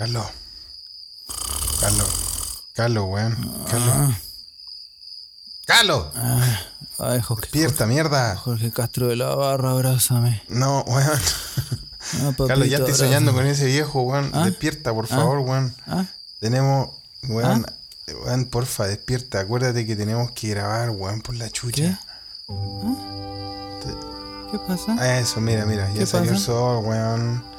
Carlos. Carlos. Carlos, weón. Carlos. ¡Carlos! Ay, Jorge, Despierta, mierda. Jorge Castro de la Barra, abrázame. No, weón. Ah, papito, Carlos, ya estoy abrázame. soñando con ese viejo, weón. ¿Ah? Despierta, por favor, weón. ¿Ah? Tenemos, weón. Weón, porfa, despierta. Acuérdate que tenemos que grabar, weón, por la chucha. ¿Qué pasa? Ah, Eso, mira, mira. Ya ¿Qué salió el pasa? sol, weón.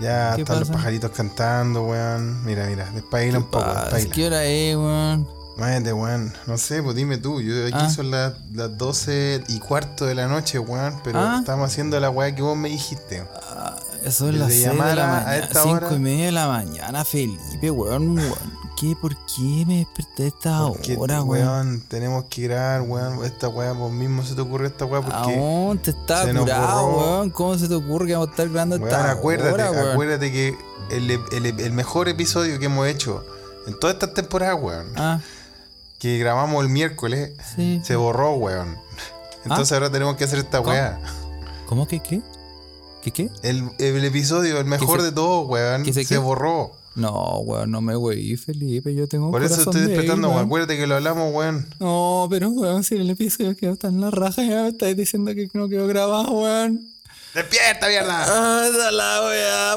Ya ¿Qué están los pasa? pajaritos cantando, weón. Mira, mira. Despaila un poco, despaila. ¿Qué hora es, weón? Muévete, weón. No sé, pues dime tú. Yo aquí Ah. son las, las 12 y cuarto de la noche, weón. Pero Ah. estamos haciendo la weá que vos me dijiste. Ah, Eso es las 6 de la mañana. esta 5 hora. y media de la mañana, Felipe, weón. weón. ¿Qué? ¿Por qué me desperté a esta Porque, hora, weón? weón, tenemos que grabar, weón. Esta weá, vos mismo se te ocurrió esta weá porque. Aún te está curado, weón. ¿Cómo se te ocurre que vamos a estar grabando Weón, esta acuérdate, hora, weón? acuérdate que el, el- el mejor episodio que hemos hecho en todas estas temporadas, weón, Ah, que grabamos el miércoles, sí. se borró, weón. Entonces ahora tenemos que hacer esta ¿Cómo? weá. ¿Cómo que qué? ¿Qué qué? El, el episodio, el mejor se- de todos, weón, se se borró. No, weón, no me weí, Felipe. Yo tengo un Por eso estoy despertando, weón. Acuérdate que lo hablamos, weón. No, pero weón, si el episodio quedó tan en la raja, ya me estáis diciendo que no quedó grabado, weón. ¡Despierta, mierda! Ah, la weá,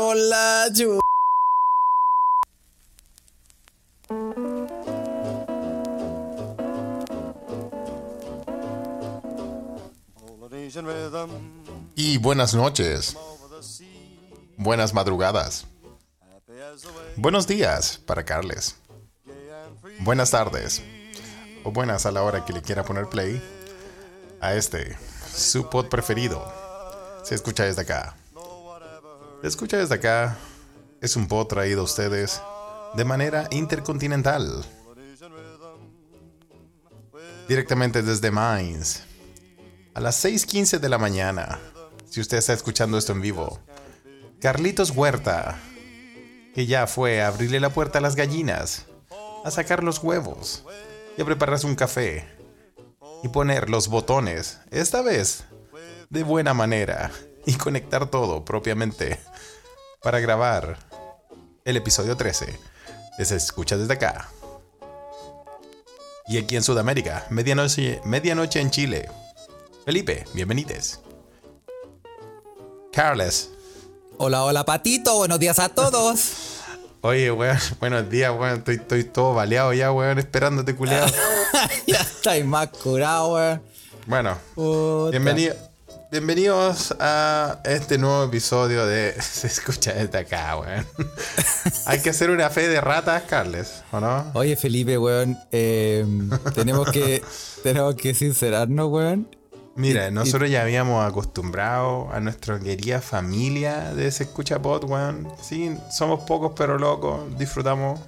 rhythm, Y buenas noches. Buenas madrugadas. Buenos días para Carles. Buenas tardes. O buenas a la hora que le quiera poner play a este, su pod preferido. Se escucha desde acá. Se escucha desde acá. Es un pod traído a ustedes de manera intercontinental. Directamente desde Mainz. A las 6.15 de la mañana. Si usted está escuchando esto en vivo. Carlitos Huerta. Que ya fue a abrirle la puerta a las gallinas. A sacar los huevos. Y a prepararse un café. Y poner los botones. Esta vez. De buena manera. Y conectar todo propiamente. Para grabar. El episodio 13. de Se escucha desde acá. Y aquí en Sudamérica, medianoche, medianoche en Chile. Felipe, bienvenides. Carles. Hola, hola, patito. Buenos días a todos. Oye, weón, buenos días, weón. Estoy, estoy todo baleado ya, weón, esperándote, culiado. ya estáis más curado, weón. Bueno, Puta. bienvenido, bienvenidos a este nuevo episodio de Se escucha desde acá, weón. Hay que hacer una fe de ratas, Carles, ¿o no? Oye, Felipe, weón. eh, tenemos que tenemos que sincerarnos, weón. Mira, nosotros ya habíamos acostumbrado a nuestra querida familia de Se escucha pod, weón. Sí, somos pocos pero locos, disfrutamos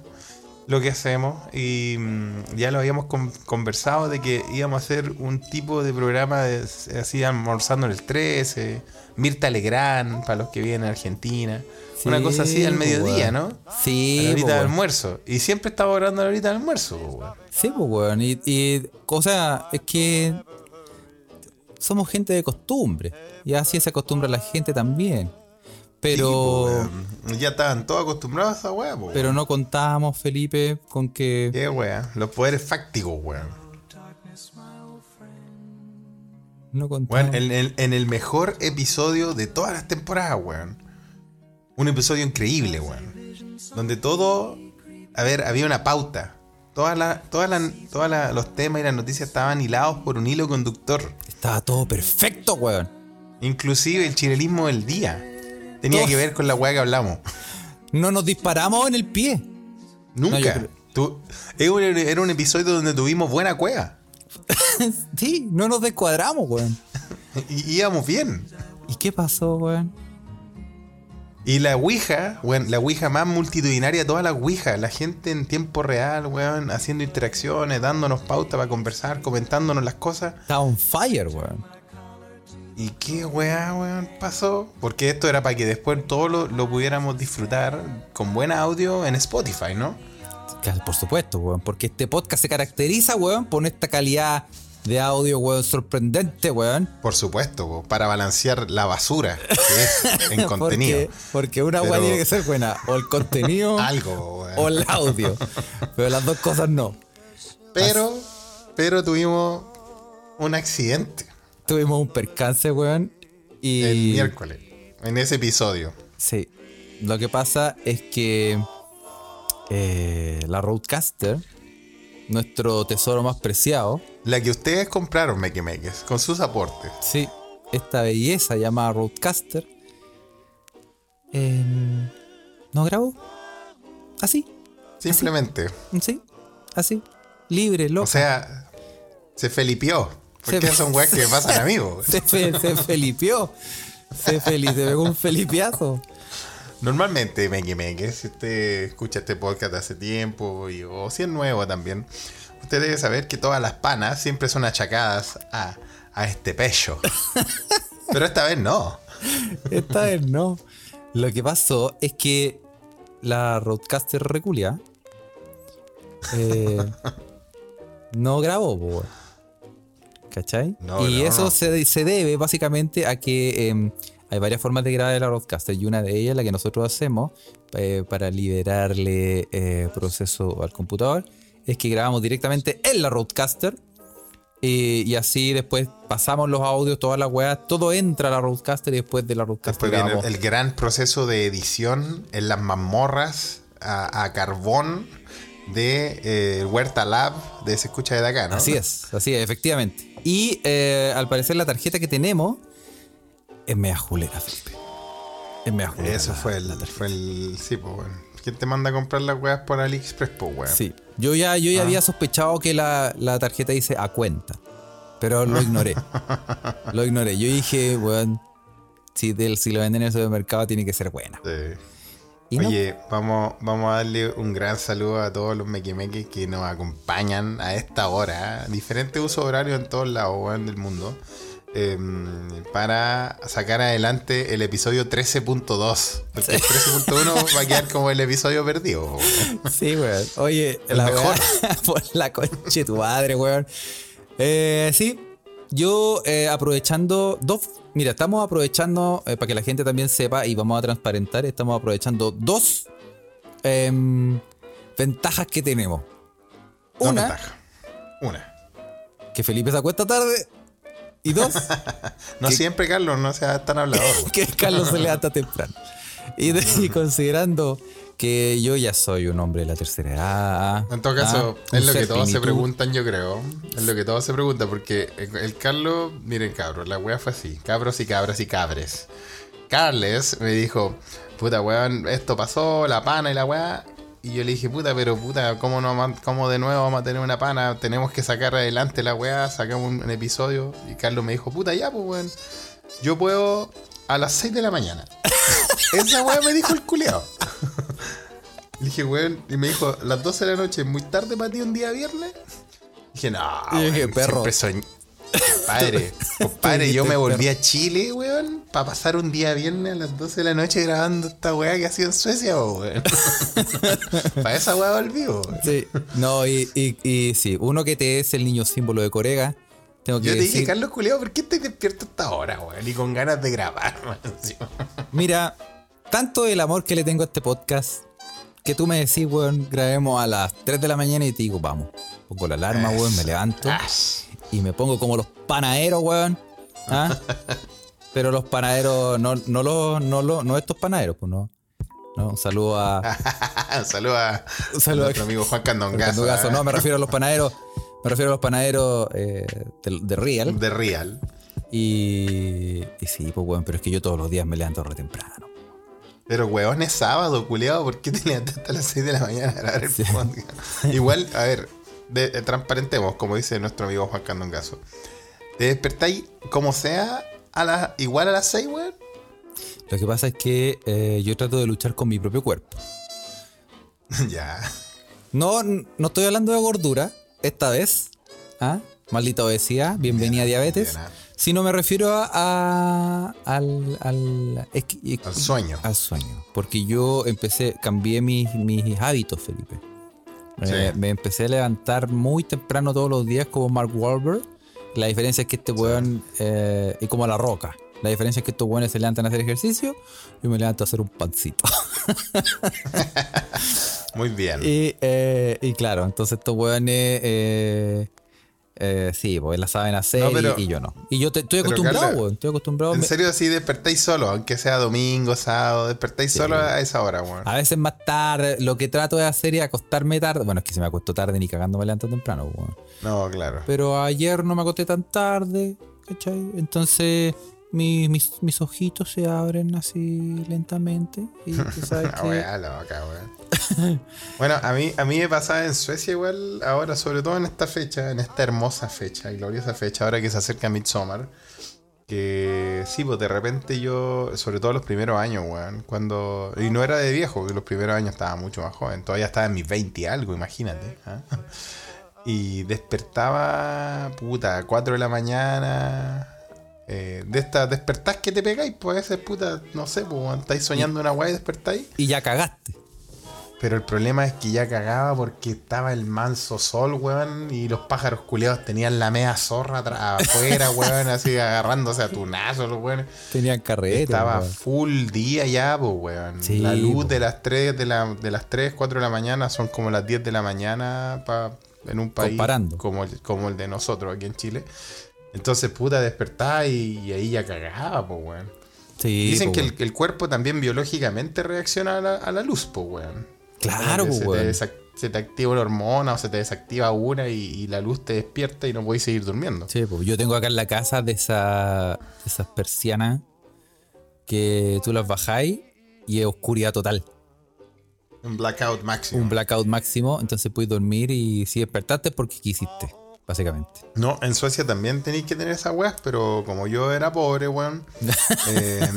lo que hacemos y mm, ya lo habíamos con- conversado de que íbamos a hacer un tipo de programa de, así almorzando en el 13, Mirta Legrand para los que vienen a Argentina, una cosa así al mediodía, weón. ¿no? Sí, a la horita de almuerzo. Y siempre estaba orando a la horita de almuerzo, weón. Sí, pues, weón. Y, y, o sea, es que somos gente de costumbre. Y así se acostumbra la gente también. Pero, Sí, ya estaban todos acostumbrados a esa weá, pero no contábamos, Felipe, con que. Qué wea, los poderes fácticos, weón. No contábamos. Weón, en, en- en el mejor episodio de todas las temporadas, weón. Un episodio increíble, weón. Donde todo. A ver, había una pauta. Todas las todas las- todas las- los temas y las noticias estaban hilados por un hilo conductor. Estaba todo perfecto, weón. Inclusive el chilenismo del día. Tenía que ver con la weá que hablamos. No nos disparamos en el pie. Nunca. yo Tú- era, un, era un episodio donde tuvimos buena cueva. Sí, no nos descuadramos, weón. Íbamos bien. ¿Y qué pasó, weón? Y la Ouija, weón, la Ouija más multitudinaria de todas las Ouijas, la gente en tiempo real, weón, haciendo interacciones, dándonos pauta para conversar, comentándonos las cosas. Estaba on fire, weón. ¿Y qué weá, weón, pasó? Porque esto era para que después todo lo, lo pudiéramos disfrutar con buen audio en Spotify, ¿no? Claro, Por supuesto, weón. Porque este podcast se caracteriza, weón, por esta calidad de audio, weón, sorprendente, weón. Por supuesto, po, para balancear la basura que es en contenido. Porque, porque una Pero- tiene que ser buena, o el contenido Algo, weón. o el audio. Pero las dos cosas no. Pero, pero tuvimos un accidente Tuvimos un percance, weón. Y. el miércoles, en ese episodio. Sí. Lo que pasa es que eh, la Roadcaster, nuestro tesoro más preciado, La que ustedes compraron, Mequemeques, con sus aportes. sí, esta belleza llamada Roadcaster, em, no grabó. Así, Simplemente. sí, así, libre, loco. O sea, se felipió. Porque Se- son weas que pasan amigos. se, fe- se felipió. Se, feli- se pegó un felipiazo. Normalmente, Mequemeques, si usted escucha este podcast de hace tiempo, y, o si es nuevo también, usted debe saber que todas las panas siempre son achacadas a, a este pecho. Pero esta vez no. Esta vez no. Lo que pasó es que la Roadcaster reculia eh, no grabó, po. ¿cachai? No, y no, eso no. Se, se debe básicamente a que em, hay varias formas de grabar la Roadcaster y una de ellas, la que nosotros hacemos eh, para liberarle eh, proceso al computador, es que grabamos directamente en la Roadcaster. Y, y así después pasamos los audios, todas las weas, todo entra a la Roadcaster y después de la Roadcaster Después viene el gran proceso de edición en las mazmorras a, a carbón de eh, Huerta Lab de Se Escucha de acá, ¿no? Así es, así es, efectivamente. Y eh, al parecer la tarjeta que tenemos es media julera, Felipe. Es media julera. Eso la- fue el, fue el. Sí, pues, bueno. ¿Quién te manda a comprar las weas por AliExpress, pues, weón? Sí, yo ya, yo ya Ah. había sospechado que la, la tarjeta dice a cuenta, pero lo ignoré. lo ignoré. Yo dije, weón, si, del, si lo venden en el supermercado tiene que ser buena. Sí. No. Oye, vamos, vamos a darle un gran saludo a todos los mequimeques que nos acompañan a esta hora. Diferentes usos horarios en todos lados weón, del mundo. Eh, para sacar adelante el episodio 13.2. Porque el 13.1 va a quedar como el episodio perdido. weón. Sí, weón. Oye, El la mejor. por la concha de tu madre, weón. Eh, sí, yo eh, aprovechando dos. Mira, estamos aprovechando, eh, para que la gente también sepa y vamos a transparentar, estamos aprovechando dos em, ventajas que tenemos. Una. Una. que Felipe se acuesta tarde. Y dos, No siempre, Carlos, no seas tan hablador. que Carlos se levanta temprano. Y, de- y considerando que yo ya soy un hombre de la tercera edad. En todo caso, ah, es lo que todos se preguntan, yo creo. Es lo que todos se preguntan, porque el, el Carlos, miren cabros, la wea fue así, cabros y cabras y cabres. Carles me dijo, puta weón, esto pasó, la pana y la weá. Y yo le dije, puta, pero puta, ¿cómo, no, cómo de nuevo vamos a tener una pana? Tenemos que sacar adelante la weá, sacamos un, un episodio. Y Carlos me dijo, puta, ya, pues weón, yo puedo a las 6 de la mañana. Esa weá me dijo el culeado. Le dije, weón, y me dijo, las 12 de la noche, muy tarde para ti un día viernes. Dije, no, Y dije, weón, perro. siempre Compadre, compadre, yo me volví a Chile, weón, para pasar un día viernes a las 12 de la noche grabando esta weá que ha sido en Suecia, weón. para esa weá volví, weón. Sí, no, y, y, y sí, uno que te es el niño símbolo de Corega. Tengo que Yo te dije, decir, Carlos Culeo, ¿por qué estás despierto hasta ahora, weón? Y con ganas de grabar, mira, tanto el amor que le tengo a este podcast, que tú me decís, weón, grabemos a las 3 de la mañana y te digo, vamos. Pongo la alarma, weón, me levanto Ah, y me pongo como los panaderos, weón. ¿ah? Pero los panaderos, no, no, los, no, los, no estos panaderos, pues no. No, un saludo a, un saludo a, Un saludo a- nuestro amigo Juan Candongazo. ¿eh? No, me refiero a los panaderos. Me refiero a los panaderos eh, de, de Real. De Real. Y, y sí, pues bueno, pero es que yo todos los días me levanto re temprano. Pero weón, es sábado, culiado, ¿por qué te levantaste a las 6 de la mañana a grabar el podcast? Igual, a ver, de- eh, transparentemos, como dice nuestro amigo Juan Candongazo. ¿Te despertáis como sea a la, igual a las 6, weón? Lo que pasa es que eh, yo trato de luchar con mi propio cuerpo. ya. No, no estoy hablando de gordura, esta vez. ¿Ah? Maldita obesidad, bienvenida a diabetes. bien, ah. Sino me refiero a, a- al, al, es que- es- Al sueño. al sueño. Porque yo empecé, cambié mis, mis hábitos, Felipe. Eh, Sí. me empecé a levantar muy temprano todos los días como Mark Wahlberg La diferencia es que este weón eh, es como la roca. La diferencia es que estos weones se levantan a hacer ejercicio. Yo me levanto a hacer un pancito. Muy bien. y, eh, y claro, entonces estos weones. Eh, sí, pues la saben hacer No, pero- y, y yo no. Y yo te- estoy acostumbrado, weón. Estoy acostumbrado. En Me- serio, si despertáis solo, aunque sea domingo, sábado, despertáis solo a esa hora, weón. A veces más tarde, lo que trato de hacer es acostarme tarde. Bueno, es que si me acuesto tarde ni cagando me levanto temprano, weón. No, claro. Pero ayer no me acosté tan tarde, ¿cachai? Entonces mi- mis, mis ojitos se abren así lentamente. Y tú sabes que. loca, bueno, a mí, a mí me pasaba en Suecia igual, ahora, sobre todo en esta fecha, en esta hermosa fecha, gloriosa fecha, ahora que se acerca Midsommar. Que sí, pues de repente yo, sobre todo los primeros años, weón, cuando. Y no era de viejo, los primeros años estaba mucho más joven, todavía estaba en mis 20 y algo, imagínate. ¿ah? Y despertaba, puta, a 4 de la mañana. Eh, de estas despertás que te pegáis, pues a veces, puta, no sé, pues weón, estáis soñando una weá y despertáis. Y ya cagaste. Pero el problema es que ya cagaba porque estaba el manso sol, weón, y los pájaros culeados tenían la media zorra afuera, weón, así agarrándose a tunazos, los weones. Tenían carrete. Estaba weón. full día ya, pues, weón. Sí, la luz po. de las 3 de, la, de las 3, 4 de la mañana son como las 10 de la mañana pa- en un país Comparando. como el, como el de nosotros aquí en Chile. Entonces, puta, despertaba y, y ahí ya cagaba, pues, weón. Sí, Dicen po, que el, cuerpo también biológicamente reacciona a la, a la luz, pues, weón. Claro, se, te weón. se te activa una hormona o se te desactiva una y, y la luz te despierta y no podéis seguir durmiendo. Sí, po. yo tengo acá en la casa de, esa, de esas persianas que tú las bajáis y es oscuridad total. Un blackout máximo. Un blackout máximo, entonces puedes dormir y si despertaste es porque quisiste, básicamente. No, en Suecia también tenéis que tener esas weas, pero como yo era pobre, weón. eh,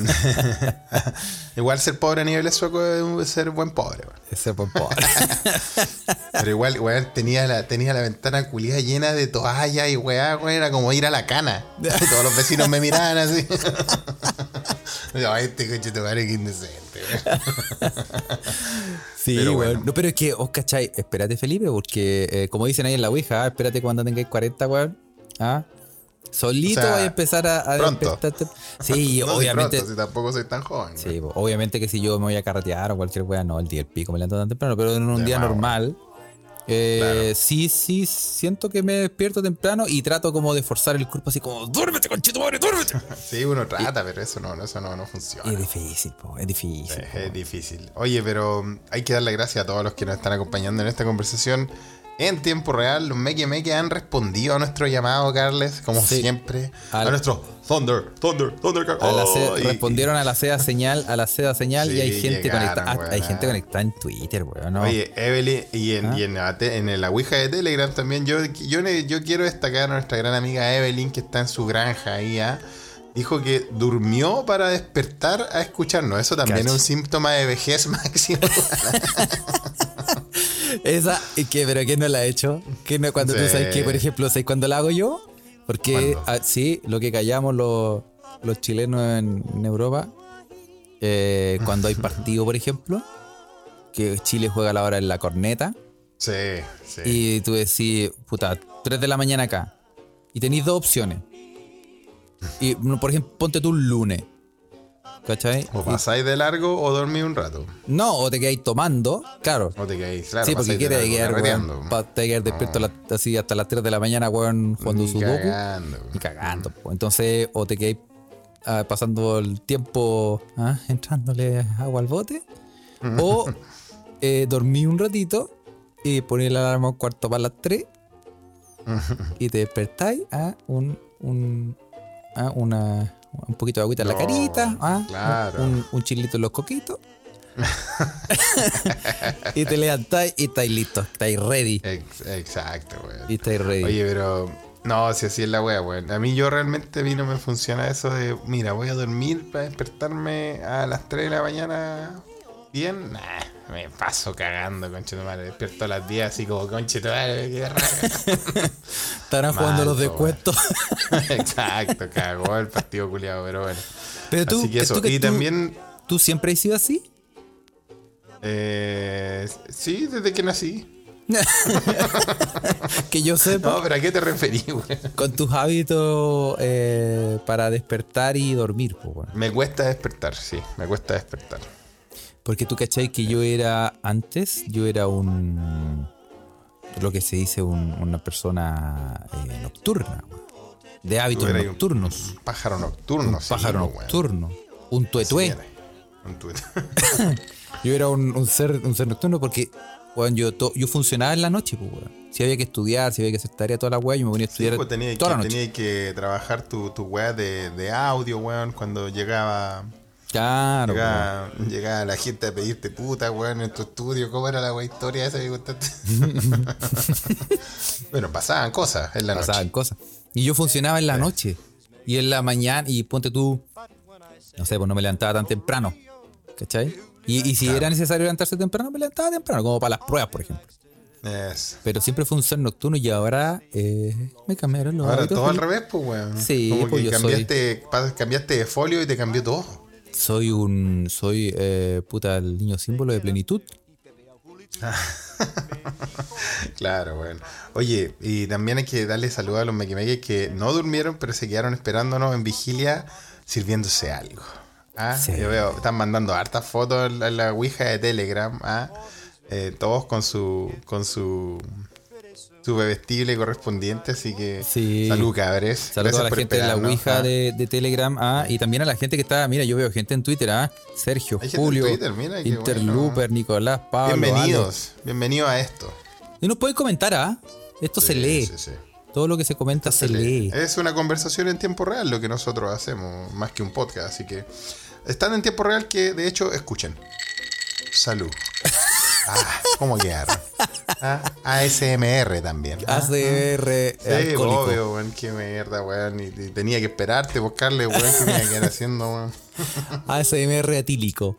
igual ser pobre a nivel sueco es ser buen pobre, weón. Ese pues, pobre. Pero igual, weón, tenía la, tenía la ventana culiada llena de toallas y weá, weón, era como ir a la cana. Todos los vecinos me miraban así. No, este coche te parece que indecente, weón. Sí, Pero weón. bueno. No, pero es que, os cachai, espérate, Felipe, porque eh, como dicen ahí en la Ouija, ah, espérate cuando tengáis 40, weón. ¿Ah? Solito O sea, vais a empezar a, a pronto. Sí, No, si obviamente. pronto, si tampoco soy tan joven. Sí, obviamente que si yo me voy a carretear o cualquier weá, no, el día del pico me levanto tan temprano, pero en un De día normal, eh, Claro. sí, sí, siento que me despierto temprano y trato como de forzar el cuerpo así como, duérmete, conchito, madre, duérmete. Sí, uno trata, pero eso no, eso no, no funciona. Es difícil, po, es difícil. Es, po. es difícil. Oye, pero mm, hay que darle gracias a todos los que nos están acompañando en esta conversación. En tiempo real, los Meque Meque han respondido a nuestro llamado, Carles, como Sí. siempre. A, nuestro Thunder, Thunder, Thunder. Car- A la ce- Oh, respondieron a la seda señal, a la seda señal y hay gente llegaron, conectada. ah, hay gente conectada en Twitter, weón. ¿no? Oye, Evelyn, y en, ¿Ah? y en, la te- en la Ouija de Telegram también, yo, yo, yo quiero destacar a nuestra gran amiga Evelyn, que está en su granja ahí, ¿ah? Dijo que durmió para despertar a escucharnos. Eso también es un síntoma de vejez máximo. Esa, ¿y qué? ¿Pero quién no la ha hecho? ¿Qué no, cuando tú sabes que, por ejemplo, ¿sabes cuándo la hago yo? Porque, ah, sí, lo que callamos los, los chilenos en, en Europa, eh, cuando hay partido, por ejemplo, que Chile juega a la hora en la corneta, sí, sí. y tú decís, puta, 3 de la mañana acá, y tenéis dos opciones. Y, por ejemplo, ponte tú un lunes. ¿Cachai? O pasáis de largo o dormís un rato. no, o te quedáis tomando, claro. O te quedáis, claro, sí, porque pasáis de quiere largo quedar, weón, pa- te quedar despierto la- así hasta las 3 de la mañana, weón, jugando Ni sudoku. cagando. Ni cagando. po. Entonces, o te quedáis ah, pasando el tiempo ah, entrándole agua al bote, o eh, dormí un ratito y ponéis la alarma a un cuarto para las 3 y te despertáis a un, un, a una, un poquito de agüita en la carita, ah, claro. un, un chilito en los coquitos. y te levantáis y estáis listos, estáis ready. Ex- exacto, Y weón. estáis ready. Oye, pero. No, si así es la wea, weón. A mí yo realmente a mí no me funciona eso de, mira, voy a dormir para despertarme a las 3 de la mañana bien. Nah, me paso cagando, conche tu madre. Despierto a las 10 así como, conche tu madre, qué raja. Estarán jugando los descuentos. Exacto, cagó el partido culiado, pero bueno. Pero tú, así que eso. tú y también, ¿tú siempre has sido así? eh, sí, desde que nací. que yo sepa, No, pero ¿a qué te referís, weón? con tus hábitos eh, para despertar y dormir, pues. Me cuesta despertar, sí, me cuesta despertar. Porque tú cachai que yo era antes, yo era un. lo que se dice un- una persona eh, nocturna, de hábitos nocturnos. Un pájaro nocturno, Un sí, pájaro nocturno. Un Sí, tuetué. Un tuetué. Yo era un, un ser, un ser nocturno porque, weón, yo, to- yo funcionaba en la noche, pues. Si había que estudiar, si había que hacer tarea toda la weá, yo me ponía a Sí, estudiar pues tenías toda que, la noche. tenías que trabajar tu, tu weá de, de audio, weón, cuando llegaba, Claro, weón. llegaba, llegaba la gente a pedirte puta, weón, en tu estudio. ¿Cómo era la weá historia esa que contaste? bueno, pasaban cosas en la pasaban noche. cosas. Y yo funcionaba en la noche. Y en la mañana, y ponte tú, no sé, pues no me levantaba tan temprano. ¿Cachai? Y, y si era necesario levantarse temprano, me levantaba temprano, como para las pruebas, por ejemplo. Pero siempre fue un ser nocturno y ahora eh, me cambiaron los Ahora hábitos, todo al revés, pues, weón. Sí, Como pues que yo soy- cambiaste, cambiaste de folio y te cambió todo. Soy un. Soy, eh, puta, el niño símbolo de plenitud. Claro, bueno. Oye, y también hay que darle saludos a los mequimeques que no durmieron, pero se quedaron esperándonos en vigilia sirviéndose algo. ¿Ah? Sí. Yo veo, están mandando hartas fotos en la, en la Ouija de Telegram, ¿ah? Eh, todos con su con su su bebestible correspondiente, así que Sí. salud cabres. Saludos a la gente de la Ouija ¿ah? de, de Telegram ah, y también a la gente que está, mira, yo veo gente en Twitter, ah, Sergio, Julio, Twitter, mira, Interlooper, Nicolás, Pablo. Bienvenidos, bienvenidos a esto. Ale. Y nos pueden comentar, ah, esto se lee, sí, sí. todo lo que se comenta se, lee. Es una conversación en tiempo real lo que nosotros hacemos, más que un podcast. Así que están en tiempo real que de hecho escuchen. Salud. Ah, ¿Cómo quedaron? Ah, ASMR también. Ah, ACR sí, obvio, weón. Qué mierda, weón. Y, y tenía que esperarte, buscarle, weón. ¿Qué tenía que ir haciendo, weón? ASMR atílico.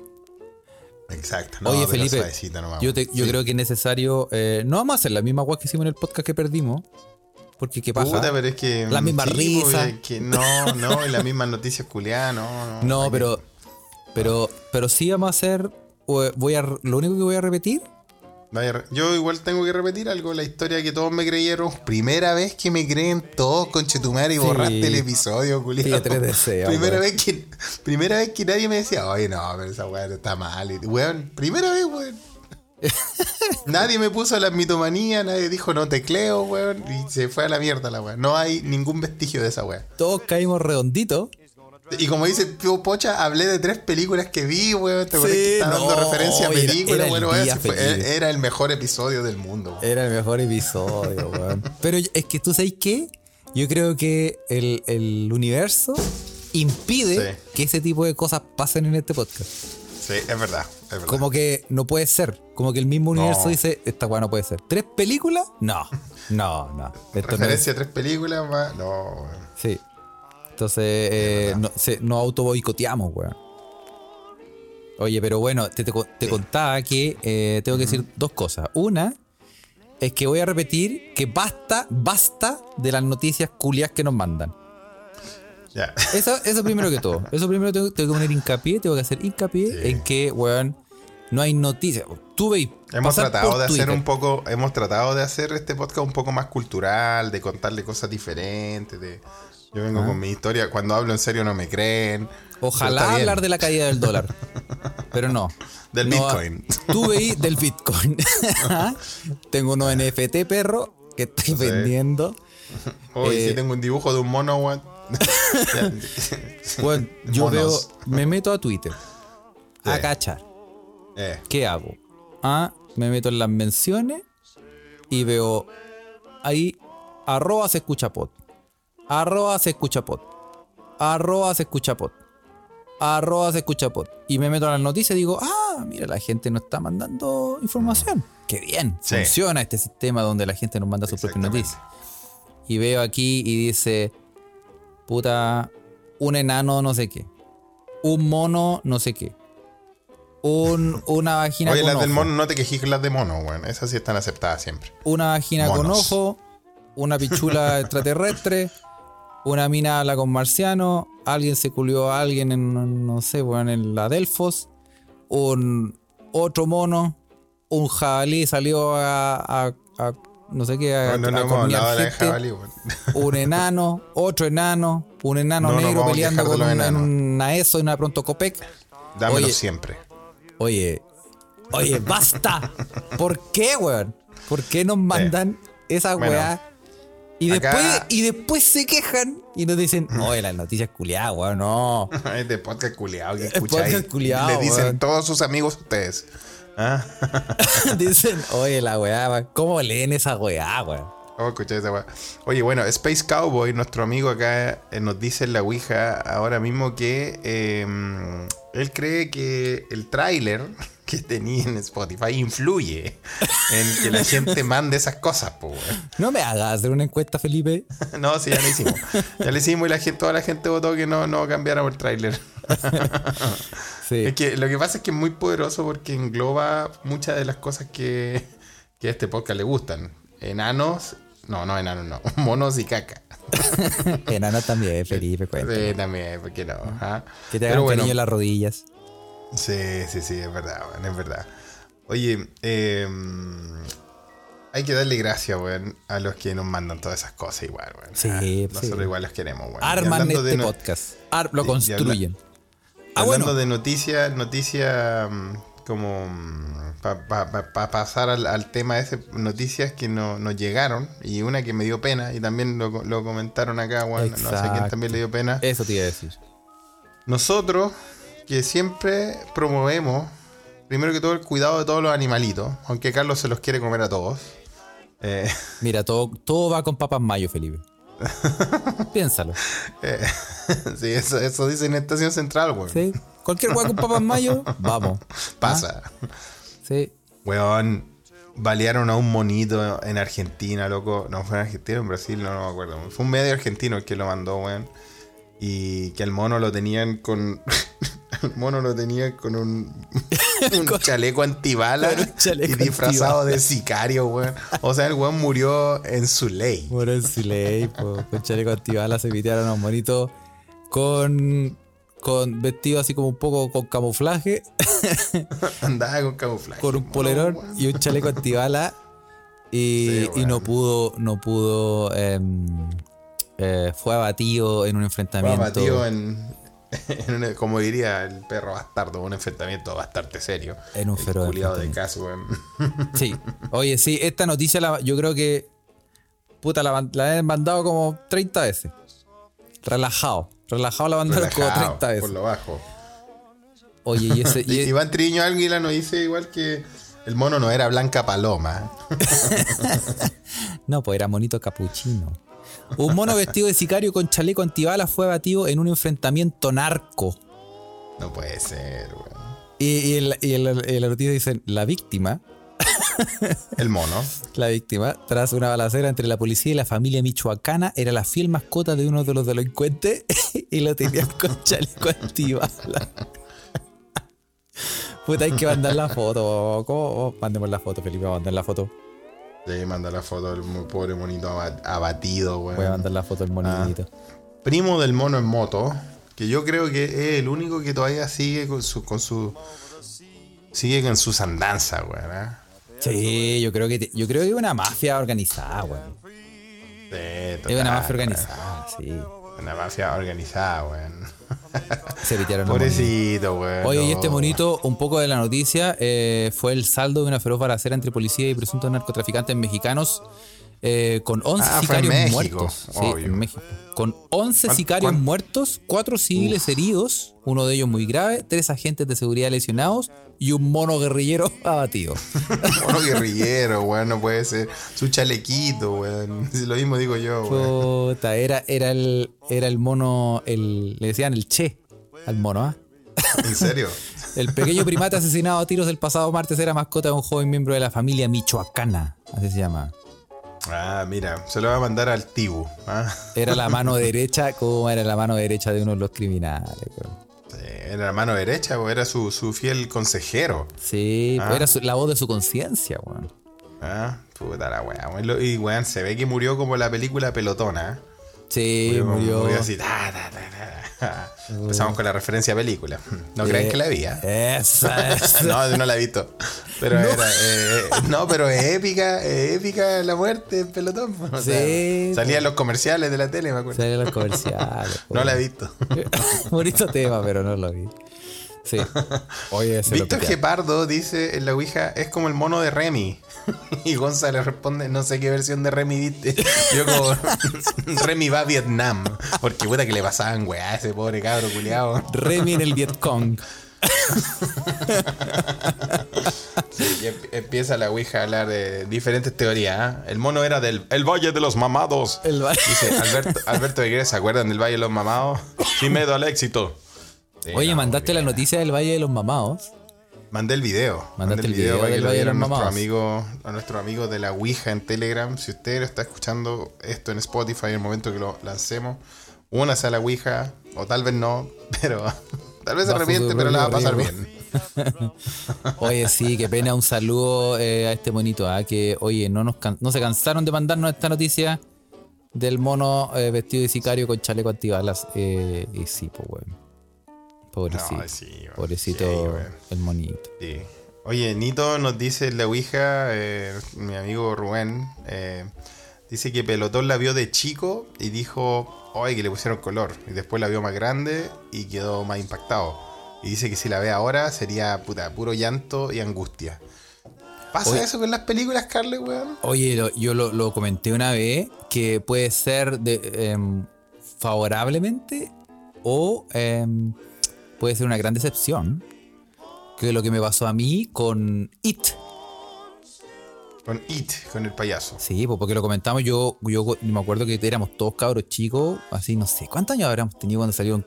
Exacto. No, Oye, Felipe, nomás, yo, te- yo Sí. creo que es necesario. eh, no vamos a hacer la misma guay que hicimos en el podcast que perdimos. Porque qué pasa. Puta, pero es que. La misma sí, risa. pues, que no, no, y las mismas noticias culiadas, no, no. Que- pero, pero, pero sí vamos a hacer. Voy a, lo único que voy a repetir. Yo igual tengo que repetir algo, la historia que todos me creyeron. Primera vez que me creen todos, conchetumar, y Sí. borraste el episodio, culiado. Sí, tres deseos, primera, weón. vez que, primera vez que nadie me decía, oye, no, pero esa weá está mal. Y, weón, primera vez, weón. nadie me puso la mitomanía, nadie dijo no tecleo, weón. Y se fue a la mierda la weá. No hay ningún vestigio de esa weá. Todos caímos redonditos. Y como dice Pio Pocha, hablé de tres películas que vi, weón. Te Sí, que dando no, referencia a películas, era el fue- feliz. era el mejor episodio del mundo, weón. Era el mejor episodio, weón. Pero es que tú sabes qué? Yo creo que el, el universo impide Sí. que ese tipo de cosas pasen en este podcast. Sí, es verdad, es verdad. Como que no puede ser. Como que el mismo No. universo dice, esta weá no puede ser. ¿Tres películas? No. No, no. Esto no es- Referencia a tres películas, más. No. Sí. Entonces, eh, no, se, nos auto boicoteamos, weón. Oye, pero bueno, te, te, co- te contaba que eh, tengo que decir dos cosas. Una es que voy a repetir que basta, basta de las noticias culias que nos mandan. Ya. Eso, eso primero que todo. Eso primero tengo, tengo que poner hincapié, tengo que hacer hincapié Sí. en que, weón, no hay noticias. Tú veis. Hemos tratado de hacer un poco, hemos tratado de hacer este podcast un poco más cultural, de contarle cosas diferentes, de yo vengo Ah. con mi historia, cuando hablo en serio no me creen. Ojalá hablar de la caída del dólar. Pero no. Del No, Bitcoin. Tú veí del Bitcoin. Tengo unos NFT, perro, que estoy vendiendo. Hoy eh, sí tengo un dibujo de un mono, weón. Bueno, yo veo, me meto a Twitter a Sí. cachar. Eh, ¿Qué hago? Ah, me meto en las menciones y veo ahí arroba se escucha pod. Arroba se escucha pod. Arroba se escucha pod. Arroba se escucha pod. Y me meto a las noticias y digo, ah, mira, la gente nos está mandando información. Qué bien. Sí. Funciona este sistema donde la gente nos manda sus propias noticias. Y veo aquí y dice, puta, un enano no sé qué. Un mono no sé qué. Un, una vagina Oye, con las del mono, no te quejes con las de mono, weón. Esas sí están aceptadas siempre. Una vagina con ojo, una pichula extraterrestre, una mina habla con marciano, alguien se culió a alguien en, no sé, weón, en la Delfos, un otro mono, un jabalí salió a, a- a no sé qué, a, No, no, no gente. jabalí, weón. un enano, otro enano, un enano No, no, negro peleando con los un- en enanos. una ESO y una pronto Copec. Dámelo Oye. siempre. Oye, oye, basta. ¿Por qué, weón? ¿Por qué nos mandan esa Bueno, weá? Y acá- después, y después se quejan y nos dicen, oye, las noticias culiadas, weón, no. Es de podcast culiado que podcast Le dicen weón. todos sus amigos ustedes. ¿Ah? dicen, oye, la weá, ¿cómo leen esa weá, weón? ¿Cómo escucháis esa weá? Oye, bueno, Space Cowboy, nuestro amigo acá, eh, nos dice en la Ouija ahora mismo que eh, él cree que el tráiler que tenía en Spotify influye en que la gente mande esas cosas, po. No me hagas hacer una encuesta, Felipe. No, sí, ya lo hicimos. Ya lo hicimos y la gente, toda la gente votó que no, no cambiáramos el tráiler. Sí. Es que lo que pasa es que es muy poderoso porque engloba muchas de las cosas que, que a este podcast le gustan. Enanos, no, no enanos, no. Monos y caca. Enano también, Felipe, cuenta. Sí, también, ¿por qué no? Ajá. Que te hagan bueno, cariño en las rodillas. Sí, sí, sí, es verdad, es verdad. Oye, eh, hay que darle gracias, weón, a los que nos mandan todas esas cosas igual, weón. Sí, Ah, sí. Nosotros igual los queremos, weón. Arman este no- podcast. Ar- lo y construyen. Ah, Hablando bueno. de noticias, noticias mm, como para pasar al, al tema ese, noticias que no, nos llegaron y una que me dio pena y también lo, lo comentaron acá, weón, no sé quién también le dio pena. Eso te iba a decir. Nosotros, que siempre promovemos, primero que todo, el cuidado de todos los animalitos, aunque Carlos se los quiere comer a todos. Eh, Mira, todo, todo va con papas mayo, Felipe. Piénsalo. eh, sí, eso, eso dice en Estación Central, weón. ¿Sí? Cualquier hueá con papas mayo, vamos. Pasa. Sí. Weón, balearon a un monito en Argentina, loco. No fue en Argentina, en Brasil, no, no me acuerdo. Fue un medio argentino el que lo mandó, weón. Y que al mono lo tenían con. al mono lo tenían con un, un chaleco antibala Con un chaleco y disfrazado antibala. de sicario, weón. O sea, el weón murió en su ley. Bueno, en su ley, po, con chaleco antibala se pitearon a un monito con, con vestido así como un poco con camuflaje, Andaba con camuflaje. con un polerón y un chaleco antibala. Y, Sí, y no pudo, no pudo, em, eh, fue abatido en un Fue enfrentamiento. abatido en. en una- como diría el perro bastardo, un enfrentamiento bastante serio. En un feroz de caso. Sí. Oye, sí, esta noticia la- yo creo que. Puta, la, la han mandado como 30 veces. Relajado. Relajado la mandaron como Relajado, 30 veces. Por lo bajo. Oye, y ese. y- Iván Triño Águila nos dice igual que el mono no era Blanca Paloma. no, pues era monito capuchino. Un mono vestido de sicario con chaleco antibalas fue abatido en un enfrentamiento narco. No puede ser, weón. Y, y en, la- y noticia dicen: la víctima, El mono. la víctima, tras una balacera entre la policía y la familia michoacana, era la fiel mascota de uno de los delincuentes y lo tenían con chaleco antibalas. Puta, hay que mandar la foto. ¿Cómo? Mandemos la foto, Felipe, mandar la foto. Le manda la foto del pobre monito aba- abatido, weón. Voy a mandar la foto del monito. Primo del mono en moto, que yo creo que es el único que todavía sigue con su. Con su sigue con sus andanzas, weón. ¿eh? Sí, yo creo que te- yo creo que es una mafia organizada, weón. Sí, Es una mafia organizada, sí. Una mafia organizada, weón. Se pitearon. Pobrecito, weón. Oye, y este monito, un poco de la noticia, eh, fue el saldo de una feroz balacera entre policía y presuntos narcotraficantes mexicanos eh, con 11 Ah, en sicarios México, muertos. Sí, en México. Con 11 ¿Cuán- sicarios muertos, 4 civiles heridos, uno de ellos muy grave, 3 agentes de seguridad lesionados y un mono guerrillero abatido. Mono guerrillero, weón, no puede ser. Su chalequito, weón. Si Lo mismo digo yo, weón. Puta, era, era, el, era el mono, el, le decían el che al mono, ¿ah? ¿En serio? El pequeño primate asesinado a tiros el pasado martes era mascota de un joven miembro de la familia michoacana, así se llama. Ah, mira, se lo va a mandar al Tibu. ¿ah? Era la mano derecha, como era la mano derecha de uno de los criminales. Sí, Era la mano derecha, o era su, su fiel consejero. Sí, Ah. pues era su- la voz de su conciencia, weón. Ah, puta la weá. Y weón, se ve que murió como la película pelotona. Sí, murió. Murió así. ta, ta, ta, ta. Empezamos con la referencia a película. No crean Eh, que la vi, ¿eh? Esa, esa. no, no la he visto. Pero No. era. eh, no, pero es épica, es épica la muerte en pelotón. O sea, Sí, salían los comerciales de la tele, me acuerdo. Salen los comerciales. No la he visto. Bonito tema, pero no lo vi. Sí. Oye, Víctor. Gepardo dice en la Ouija, es como el mono de Remy. Y González responde, no sé qué versión de Remy viste. Yo como, Remy va a Vietnam. Porque puta que le pasaban weá a ese pobre cabro culiado. Remy en el Vietcong. Y em- empieza la Ouija a hablar de diferentes teorías. ¿ah? El mono era del el Valle de los Mamados. El Dice Alberto, Alberto ¿se acuerdan del Valle de los Mamados? Sin miedo al éxito. Sí, Oye, no, mandaste la noticia del Valle de los Mamados. Mandé el video. Mandaste Mandé el video para que del lo Valle de vieran los nuestro Mamados. amigo, a nuestro amigo de la Ouija en Telegram. Si usted está escuchando esto en Spotify en el momento que lo lancemos, únase a la Ouija, o tal vez no, pero tal vez se arrepiente, pero la va a pasar bien. Oye, sí, qué pena. Un saludo eh, a este monito. ah, que, oye, no, nos can- no se cansaron de mandarnos esta noticia del mono eh, vestido de sicario con chaleco antibalas. Eh, y sí, pues, weón. Pobrecito. Sí. Pobrecito Sí, el monito. Sí. Oye, Nito nos dice en la Ouija, eh, mi amigo Rubén, eh, dice que Pelotón la vio de chico y dijo, ay, que le pusieron color. Y después la vio más grande y quedó más impactado. Y dice que si la ve ahora sería puta, puro llanto y angustia. ¿Pasa Oye. eso con las películas, Carly, weón? Oye, lo- yo lo, lo comenté una vez que puede ser de, em, favorablemente o em, puede ser una gran decepción. Que lo que me pasó a mí con It. Con It, con el payaso. Sí, porque lo comentamos, yo, yo me acuerdo que éramos todos cabros chicos, así no sé, ¿cuántos años habríamos tenido cuando salió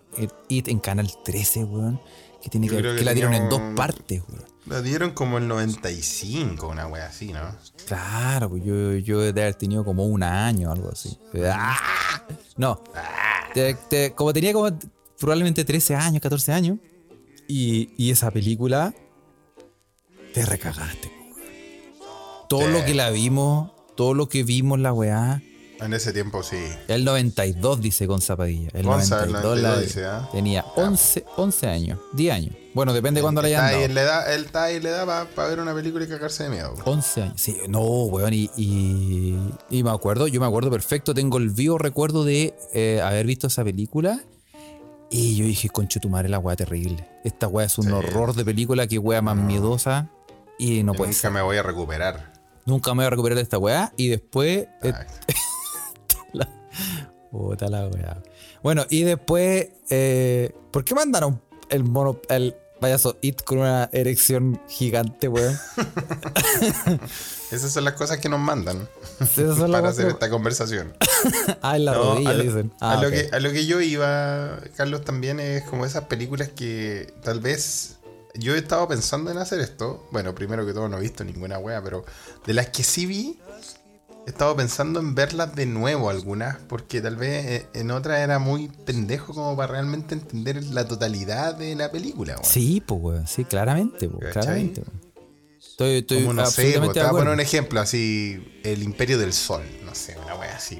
It en Canal 13, weón? Que, tiene que, creo que que la dieron en dos partes, weón. La dieron como el 95, una wea así, ¿no? Claro, pues yo, yo de haber tenido como un año o algo así. ¡Ah! No. Te- te- como tenía como probablemente 13 años, 14 años. Y, y esa película te recagaste. Todo lo que la vimos, todo lo que vimos la weá. En ese tiempo sí. El 92 dice con Zapadilla. El Gonza, el 92, la 92 de- dice, ¿ah? tenía 11, 11 años, 10 años. Bueno, depende de cuándo la Está hayan dado. en la edad, él está ahí la edad para ver una película y cagarse de miedo. 11 años. Sí, no, weón. Y, y, y me acuerdo, yo me acuerdo perfecto. Tengo el vivo recuerdo de eh, haber visto esa película. Y yo dije, concho tu madre, la weá terrible. Esta weá es un Sí. horror de película, que weá más miedosa. Y no Yo puede nunca ser. me voy a recuperar. Nunca me voy a recuperar de esta weá. Y después. eh, puta la weá. Bueno, y después. eh, ¿Por qué mandaron el mono, el payaso It con una erección gigante, weón? Esas son las cosas que nos mandan Esas son las para hacer esta conversación. Ah, en la No, rodilla, a, lo, dicen. a Ah, lo que, a lo que yo iba, Carlos, también es como esas películas que tal vez yo he estado pensando en hacer esto. Bueno, primero que todo no he visto ninguna wea, pero de las que sí vi, he estado pensando en verlas de nuevo algunas, porque tal vez eh, en otras era muy pendejo como para realmente entender la totalidad de la película. weón. Sí, pues, weón. Sí, claramente, pues, claramente. weón. Estoy, estoy Como no sé, te voy a poner un ejemplo así, El Imperio del Sol, no sé, una wea así.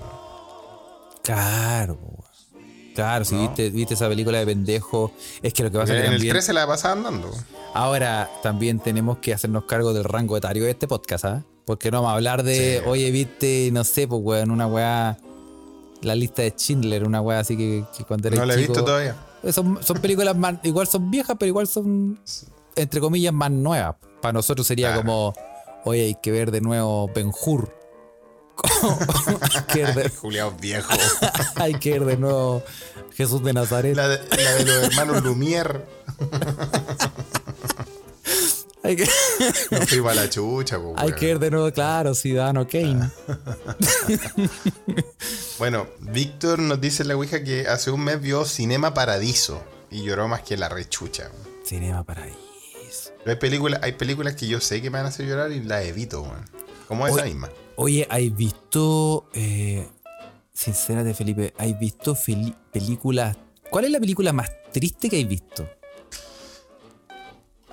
Claro. Claro, si ¿No? viste, viste esa película de pendejo, es que lo que pasa es que en el también, 13 la pasaban dando. ahora también tenemos que hacernos cargo del rango etario de este podcast, ¿ah? Porque no vamos a hablar de, Sí. oye, viste, no sé, pues, weón, una weá, la lista de Schindler, una weá así que, que cuando eres No la he visto todavía. Eh, Son, son películas más, igual son viejas, pero igual son, entre comillas, más nuevas. Para nosotros sería Claro. como, oye, hay que ver de nuevo Ben Hur. Hay, que ver de, Julián viejo. hay que ver de nuevo Jesús de Nazaret. La de, la de los hermanos Lumière. Hay que, No fui para la chucha, pues, hay weón. que ver de nuevo, claro, Ciudadano Kane. Bueno, Víctor nos dice en la Ouija que hace un mes vio Cinema Paradiso y lloró más que la rechucha. Cinema. Pero hay películas, hay películas que yo sé que me van a hacer llorar y las evito. Como esa misma. Oye, ¿hay visto, eh, sincérate Felipe, ¿hay visto películas? ¿Cuál es la película más triste que hay visto?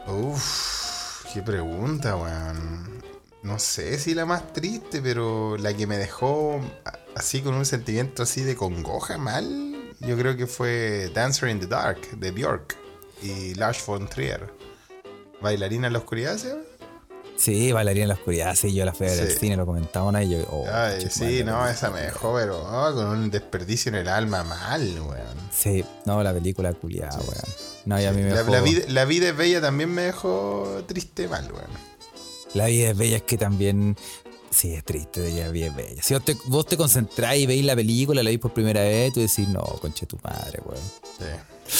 Uf, qué pregunta, weón. No sé si la más triste, pero la que me dejó así con un sentimiento así de congoja mal. yo creo que fue Dancer in the Dark de Björk y Lars von Trier. Bailarina en la oscuridad, ¿sí? Sí, bailaría en la oscuridad. Sí, yo la fui a ver al Sí. cine, lo comentaba una y yo. oh, Ay, sí, no, la esa me dejó, pero oh, con un desperdicio en el alma mal, weón. Sí, no, la película culiada, weón. No, y a mí me La, dejó- la vida, la vida es bella también me dejó triste mal, weón. La vida es bella, es que también. Sí, es triste, la vida es bella. Si vos te, vos te concentrás y veis la película, la veis por primera vez, tú decís, no, conche tu madre, weón. Sí.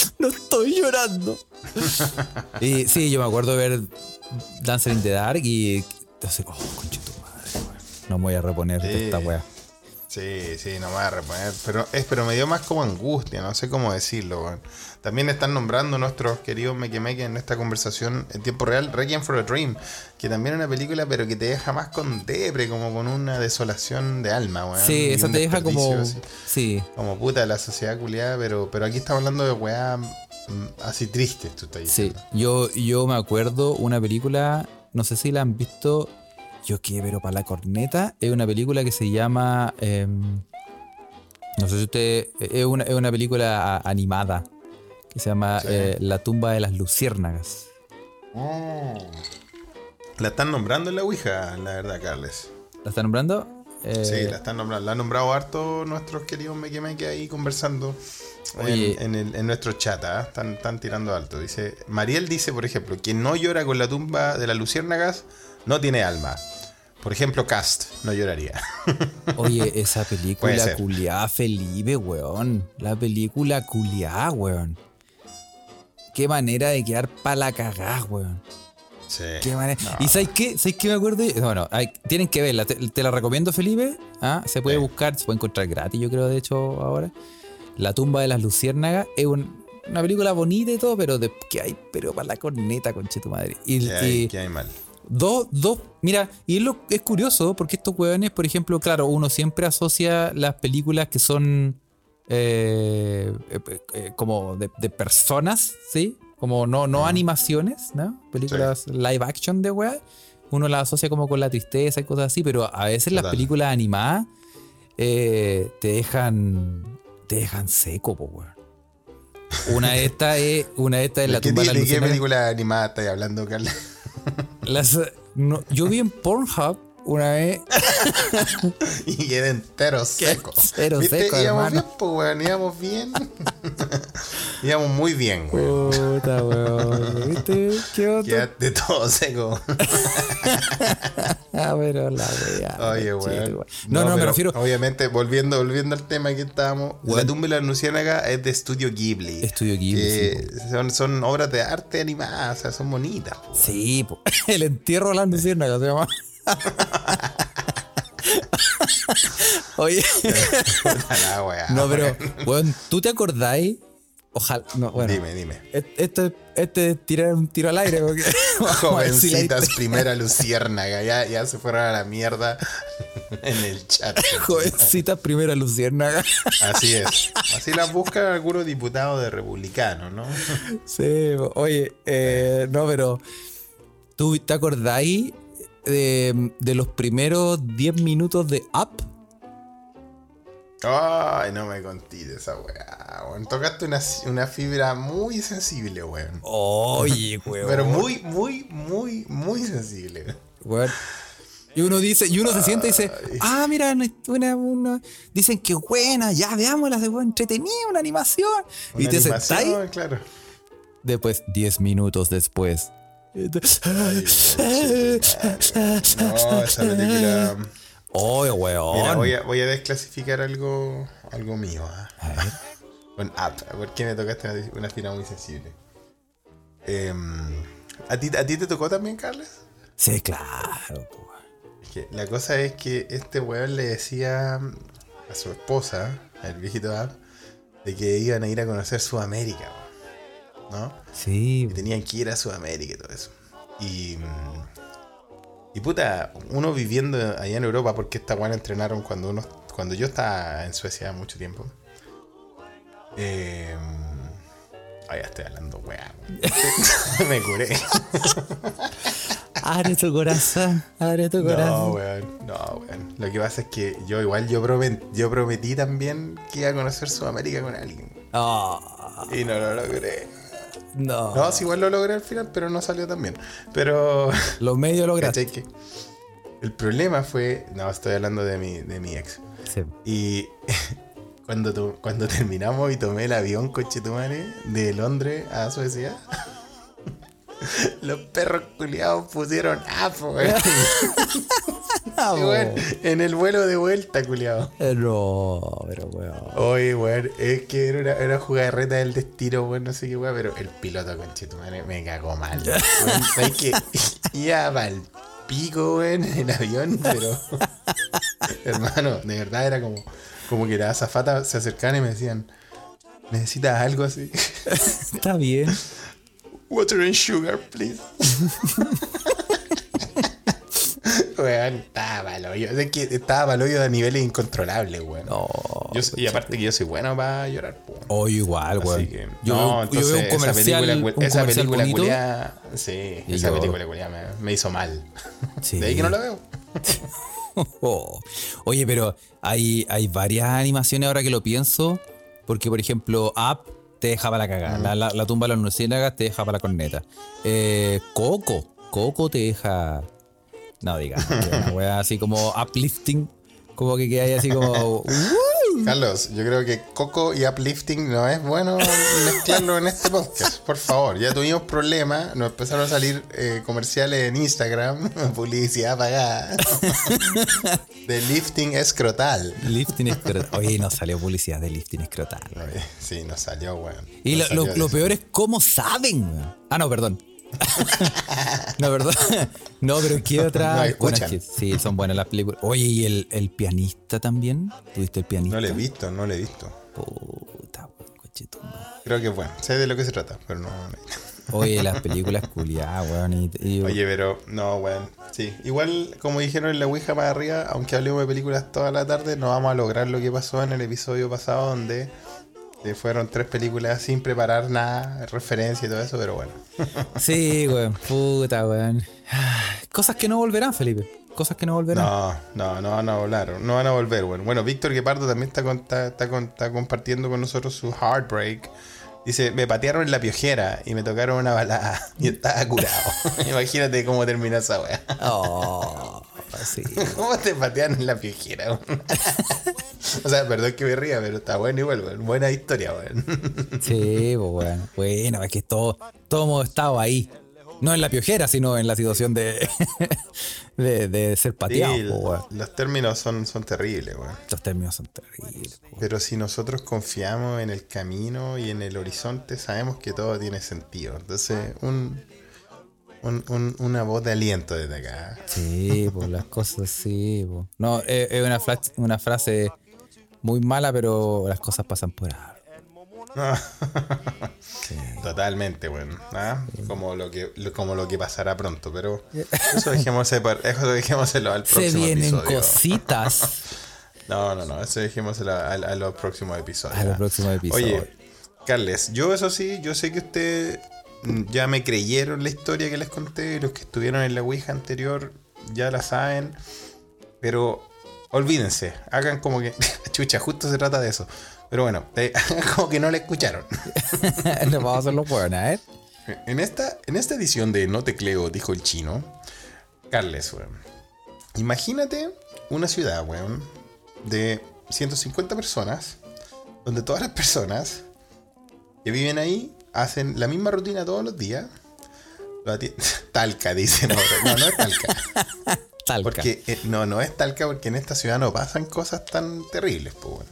No estoy llorando. y sí, yo me acuerdo de ver Dancer in the Dark y. Entonces, oh, conche tu madre, weón. No me voy a reponer de Sí. esta weá. Sí, sí, no me voy a reponer. Pero, es, pero me dio más como angustia, no sé cómo decirlo. También están nombrando nuestros queridos Mequemeque en esta conversación en tiempo real Requiem for a Dream, que también es una película, pero que te deja más con depre, como con una desolación de alma, weón. Sí, esa te deja como. así. Sí. Como puta de la sociedad culiada, pero, pero aquí estamos hablando de weá mm, así tristes, tú estás Sí, diciendo. yo, yo me acuerdo una película, no sé si la han visto, yo qué, pero para la corneta, es una película que se llama, em, no sé si usted, es una, es una película a- animada, que se llama Sí. eh, La tumba de las luciérnagas. La están nombrando en la Ouija, la verdad, Carles. ¿La está nombrando? Eh, Sí, la están nombrando. La han nombrado harto nuestros queridos Meque Meque ahí conversando en- Oye. en, el- en nuestro chat. ¿ah? Están, están tirando alto. Dice, Mariel dice, por ejemplo, quien no llora con la tumba de las luciérnagas no tiene alma. Por ejemplo, Cast no lloraría. Oye, esa película culiada Felipe, weón. La película culiada, weón. Qué manera de quedar pa' la cagá, weón. Sí. Qué manera. No. ¿Y sabes qué? ¿Sabes qué me acuerdo? Bueno, hay- tienen que verla. Te, te la recomiendo, Felipe. ¿Ah? Se puede Sí. buscar, se puede encontrar gratis, yo creo, de hecho, ahora. La tumba de las luciérnagas es un- una película bonita y todo, pero de que hay, pero para la corneta, conche tu madre. Y, ¿Qué hay, y qué hay mal? Dos, dos, mira, y es, lo, es curioso porque estos hueones, por ejemplo, claro, uno siempre asocia las películas que son eh, eh, eh, como de, de personas, ¿sí? Como no, no animaciones, ¿no? Películas live action de weá. Uno las asocia como con la tristeza y cosas así, pero a veces las películas animadas eh, te dejan te dejan seco, po, weón. Una de estas es, una de estas es la ¿De qué, tumba de de la qué luciérnaga. película animada estáis hablando, Carles? Las- no, yo vi en Pornhub una vez y era entero seco. entero ¿Viste? seco, íbamos hermano. bien, pues, weón. Íbamos bien. íbamos muy bien, weón. Puta, weón. ¿Viste? ¿Qué otro? Quedaste todo seco. Ah, pero la wea. Oye, weón. weón. No, no, me pero refiero. Obviamente, volviendo, volviendo al tema que estábamos, Weón. La tumba de la luciérnaga es de Estudio Ghibli. Estudio Ghibli, que son, son obras de arte animadas, o sea, son bonitas. po. Sí, po. el entierro de las luciérnagas se llama. Oye, no, pero, weón. ¿tú te acordáis? Ojalá, no, bueno. Dime, dime. et- Este, este es tirar un tiro al aire, porque. Jovencitas, primera luciérnaga. Ya, ya se fueron a la mierda en el chat. Jovencita primera luciérnaga. Así es. Así las buscan algunos diputados de republicanos, ¿no? Sí, oye, eh, no, pero ¿tú te acordáis de, de los primeros 10 minutos de Up? Ay, no me contí de esa weá. weón. Tocaste una, una fibra muy sensible, weón. Oye, weón. Pero muy, muy, muy, muy sensible. Weón. Y uno dice, y uno se siente y dice, ah, mira, una, una- dicen que buena, ya veámosla, de weón, entretenida, una animación. y te animación, sentáis, claro. después, 10 minutos después. No, esa película. Oye, weón. Mira, voy a, voy a desclasificar algo, algo mío. ¿ah? A ver. Con Up. ¿Por qué me tocaste una, una fibra muy sensible? Em, ¿a, ti, ¿A ti te tocó también, Carles? Sí, claro. Es que la cosa es que este weón le decía a su esposa, al viejito Up, de que iban a ir a conocer Sudamérica, ¿no? Sí, tenían que ir a Sudamérica y todo eso. Y. Y puta, uno viviendo allá en Europa, porque esta weá entrenaron cuando uno. Cuando yo estaba en Suecia mucho tiempo. Eh, ah, ya estoy hablando, weá. Me curé. Abre tu corazón, abre tu No, corazón. weón. No, weón. Lo que pasa es que yo igual yo, promet- yo prometí también que iba a conocer Sudamérica con alguien. Oh, Y no lo logré. No. No, sí, igual lo logré al final, pero no salió tan bien. Pero. Los medios lograste. Que el problema fue. No, estoy hablando de mi, de mi ex. Sí. Y cuando, tu- cuando terminamos y tomé el avión, cochetumare, de Londres a Suecia. Los perros culiados pusieron afo, Sí, weón, En el vuelo de vuelta, culiado. No, pero weón. Oye, weón, es que era una, era una jugarreta del destino, weón, no sé qué weón, pero el piloto conchetumare me cagó mal. Weón, ¿sabes qué? Iba pa'l pico, weón, en el avión, pero. Hermano, de verdad era como, como que la azafata se acercaban y me decían. ¿Necesitas algo así? Está bien. Water and sugar, please. weón, estaba mal hoyo. Es que estaba mal hoyo a niveles incontrolables, weón. No. Yo y aparte que yo soy bueno para llorar, po. O igual, Así weón. que, Yo, no, yo entonces veo un comercial, esa película, un esa comercial película culiá- sí, Y esa yo- película culiá me, me hizo mal. Sí. De ahí que no la veo. Oh. Oye, pero hay, hay varias animaciones ahora que lo pienso. Porque, por ejemplo, Up te deja para la cagada. La, la, la tumba de las murciélagas te deja para la corneta. Eh, Coco. Coco te deja. No, Una wea así como uplifting. Como que queda ahí así como. Carlos, yo creo que Coco y Uplifting no es bueno mezclarlo en este podcast. Por favor, ya tuvimos problemas. Nos empezaron a salir eh, comerciales en Instagram, publicidad pagada. de lifting escrotal. lifting escrotal. Oye, nos salió publicidad de lifting escrotal. Oye, Sí, nos salió, weón. Y Nos lo, lo- peor es cómo saben. weón. Ah, no, perdón. no, perdón. No, pero ¿qué otra? No, Bueno, escuchan. es que sí, son buenas las películas. Oye, ¿y el, el pianista también? ¿Tuviste el pianista? No lo he visto, no lo he visto. Puta, cochetumare. Creo que es bueno. Sé de lo que se trata, pero no. no. Oye, las películas culiadas, weón. Y, y- Oye, pero no, weón. Sí, igual como dijeron en la Ouija para arriba, aunque hablemos de películas toda la tarde, no vamos a lograr lo que pasó en el episodio pasado donde eh, fueron tres películas sin preparar nada, referencia y todo eso, pero bueno. Sí, weón. Puta, weón. Cosas que no volverán, Felipe. Cosas que no volverán. No, no, no van a volar, no van a volver, bueno. Bueno, Víctor Guepardo también está, con- está, está con- está compartiendo con nosotros su heartbreak. Dice, me patearon en la piojera y me tocaron una balada y estaba curado. Imagínate cómo terminó esa weá. Oh, sí. ¿Cómo te patean en la piojera? weón? o sea, perdón que me ría, pero está bueno igual, weón. Buena historia, weón. Sí, pues bueno. Bueno, es que todo, todos hemos estado ahí. No en la piojera, sino en la situación de, de, de ser pateado, Sí, los términos son, son terribles, weón. Los términos son terribles. po. Pero si nosotros confiamos en el camino y en el horizonte, sabemos que todo tiene sentido. Entonces, un, un- un- una voz de aliento desde acá. Sí, pues las cosas sí. po. No, es, es una, una frase muy mala, pero las cosas pasan por algo. Totalmente, bueno. ¿ah? Como, lo que, como lo que pasará pronto. Pero eso dejémoslo, par- eso dejémoselo al Se próximo vienen episodio. cositas No, no, no. Eso dejémoselo a, a los próximos episodios. a los próximos episodios. Oye, Carles, yo eso sí, yo sé que usted mm, ya me creyeron la historia que les conté, y los que estuvieron en la Ouija anterior ya la saben, pero olvídense, hagan como que, chucha, justo se trata de eso. Pero bueno, eh, hagan como que no la escucharon. Nos vamos a hacerlo buena, ¿eh? En esta, en esta edición de No tecleo, dijo el chino, Carles, weón. Imagínate una ciudad, weón, de 150 personas, donde todas las personas que viven ahí hacen la misma rutina todos los días. Talca, dice. No, no, no es Talca. Talca. Porque, eh, no, no es Talca porque en esta ciudad no pasan cosas tan terribles, pues.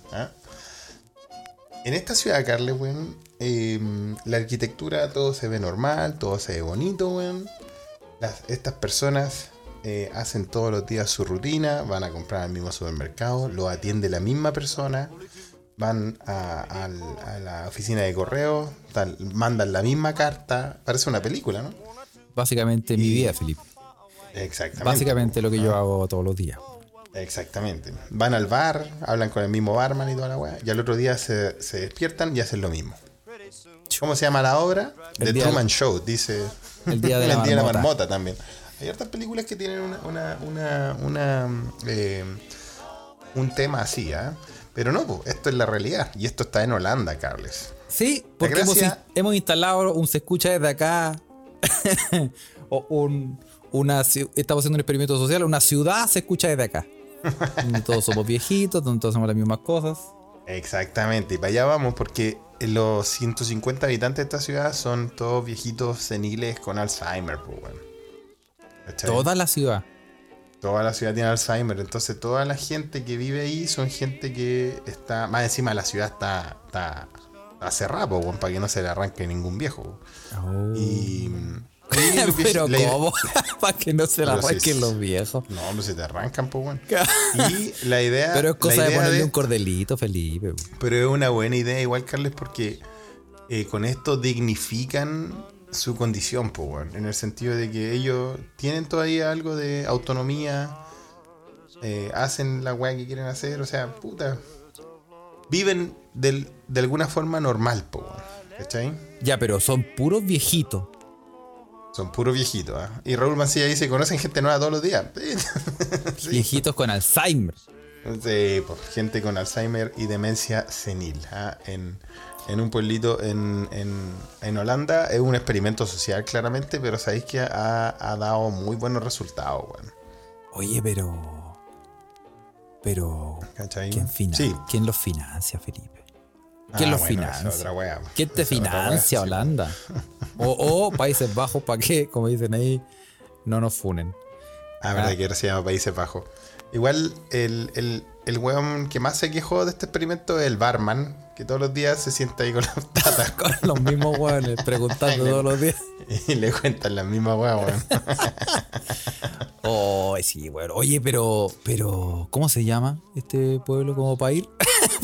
En esta ciudad, Carles, weón, eh, la arquitectura, todo se ve normal, todo se ve bonito, weón. Las- estas personas eh, hacen todos los días su rutina, van a comprar al mismo supermercado, lo atiende la misma persona, van a, la oficina de correo, tal, mandan la misma carta, parece una película, ¿no? Básicamente mi vida, Felipe. Exactamente. Básicamente lo que yo hago todos los días. Exactamente. Van al bar, hablan con el mismo barman y toda la weá, y al otro día se, se despiertan y hacen lo mismo. ¿Cómo se llama la obra? El The día- Truman Show, dice. El día de la El día de la marmota. también. Hay hartas películas que tienen una, una, una, una, eh, un tema así, ¿ah? Pero no, po, esto es la realidad. Y esto está en Holanda, Carles. Sí, porque hemos instalado un se escucha desde acá. o un, una, estamos haciendo un experimento social. Una ciudad se escucha desde acá. Todos somos viejitos, todos hacemos las mismas cosas. Exactamente, y para allá vamos porque los 150 habitantes de esta ciudad son todos viejitos seniles con Alzheimer, pues. ¿Cachai? Toda la ciudad. Toda la ciudad tiene Alzheimer, entonces toda la gente que vive ahí son gente que está, más encima la ciudad está, está, está cerrada, po, weón, para que no se le arranque ningún viejo. Y, y Pero la ¿cómo? Para que no se la si arranquen es- los viejos. No, hombre, se te arrancan, pues, weón. Y la idea... Pero es cosa de ponerle un cordelito, Felipe. Pero es una buena idea igual, Carles, porque eh, con esto dignifican su condición, po, weón, en el sentido de que ellos tienen todavía algo de autonomía, eh, hacen la weá que quieren hacer, o sea, puta, viven del- de alguna forma normal, po, weón, ¿cachai? Ya, pero son puros viejitos. Son puros viejitos, ¿ah? Y Raúl Mancilla dice, ¿conocen gente nueva todos los días? Sí. Viejitos con Alzheimer. Sí, pues, gente con Alzheimer y demencia senil. ¿ah? En, en un pueblito en, en, en Holanda es un experimento social claramente, pero sabéis que ha, ha dado muy buenos resultados, weón. Oye, pero. Pero. ¿Quién, Sí. ¿Quién los financia, Felipe? ¿Quién Ah, los bueno, financia? es otra wea. ¿Quién te wea, financia, sí. Holanda? O, o Países Bajos, ¿para qué? Como dicen ahí, no nos funen. Ah, verdad Ah. que ahora se llama Países Bajos. Igual el, el, el weón que más se quejó de este experimento es el barman, que todos los días se sienta ahí con las tatas Con los mismos hueones preguntando todos los días. y le cuentan las mismas weas, weón. Oh, sí, bueno. Oye, pero, pero, ¿cómo se llama este pueblo como para ir?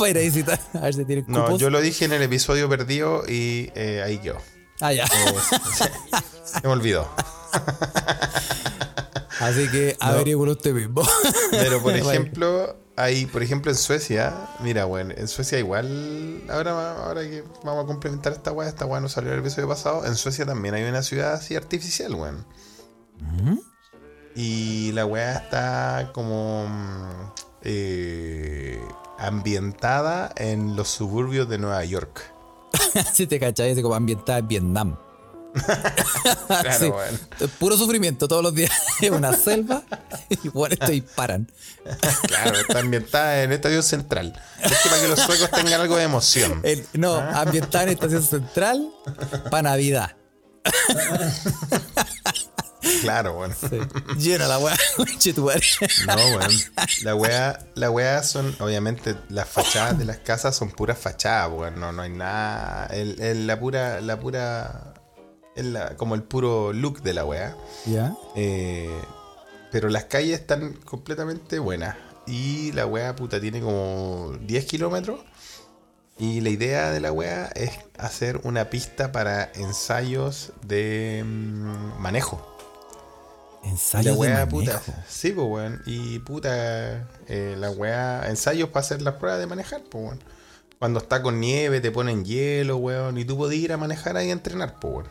para ir a visitar, a ver si tienen No, cupos. yo lo dije en el episodio perdido y eh, ahí quedó. Ah, ya. Se me olvidó. Así que averigüen usted mismo. Pero por ejemplo, hay, por ejemplo, en Suecia, mira, bueno, en Suecia igual, ahora, ahora que vamos a complementar esta weá, esta weá no salió el episodio pasado, en Suecia también hay una ciudad así artificial, weón. Y la weá está como mm, eh, ambientada en los suburbios de Nueva York. si te cachai, así como ambientada en Vietnam. Claro, Sí. weón. Puro sufrimiento todos los días. Es una selva y bueno, esto disparan. Claro, está ambientada en Estadio Central. Es que para que los suecos tengan algo de emoción. El- no, ambientada en estación central para Navidad. Claro, bueno. Sí. Llena la weá. No, weón. La weá, la weá son, obviamente, las fachadas de las casas son puras fachadas, weón. No, no hay nada. El, el- la pura, la pura. es la- como el puro look de la weá. ¿Ya? Eh, pero las calles están completamente buenas. Y la weá, puta, tiene como 10 kilómetros. Y la idea de la weá es hacer una pista para ensayos de mm, manejo. Ensayo la weá, de puta. manejo. Sí, pues, weón. Y puta, eh, la weá, ensayos para hacer las pruebas de manejar, pues, weón. Cuando está con nieve, te ponen hielo, weón. Y tú podés ir a manejar ahí a entrenar, pues, weón.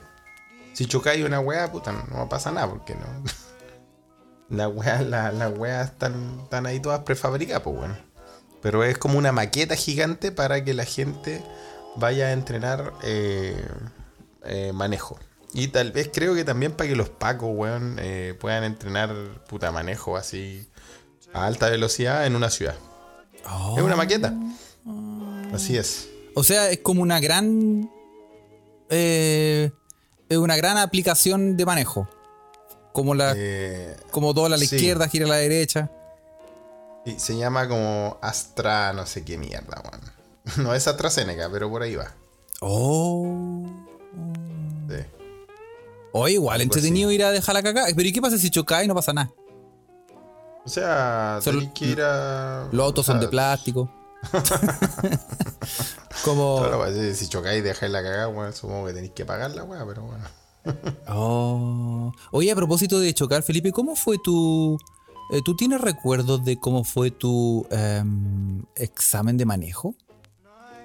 Si chocáis una weá, puta, no, no pasa nada, porque no. La weá, la, las weas están, están ahí todas prefabricadas, pues, weón. Pero es como una maqueta gigante para que la gente vaya a entrenar eh, eh, manejo. Y tal vez creo que también para que los pacos, weón, eh, puedan entrenar puta manejo así a alta velocidad en una ciudad. Oh. Es una maqueta. Así es. O sea, es como una gran. eh, es una gran aplicación de manejo. Como la. Eh, como dobla a la sí. izquierda, gira a la derecha. y se llama como Astra, no sé qué mierda, weón. No es AstraZeneca, pero por ahí va. Oh. O igual, entretenido ir a dejar la caca. Pero ¿y qué pasa si chocáis y no pasa nada? O sea, Solo- que ir a. Los autos son o sea, de plástico. como. wea, si- chocáis y dejáis la cagada, weón, supongo que tenéis que pagar la weá, pero bueno. Oh. Oye, a propósito de chocar, Felipe, ¿cómo fue tu. eh, ¿Tú tienes recuerdos de cómo fue tu em, examen de manejo?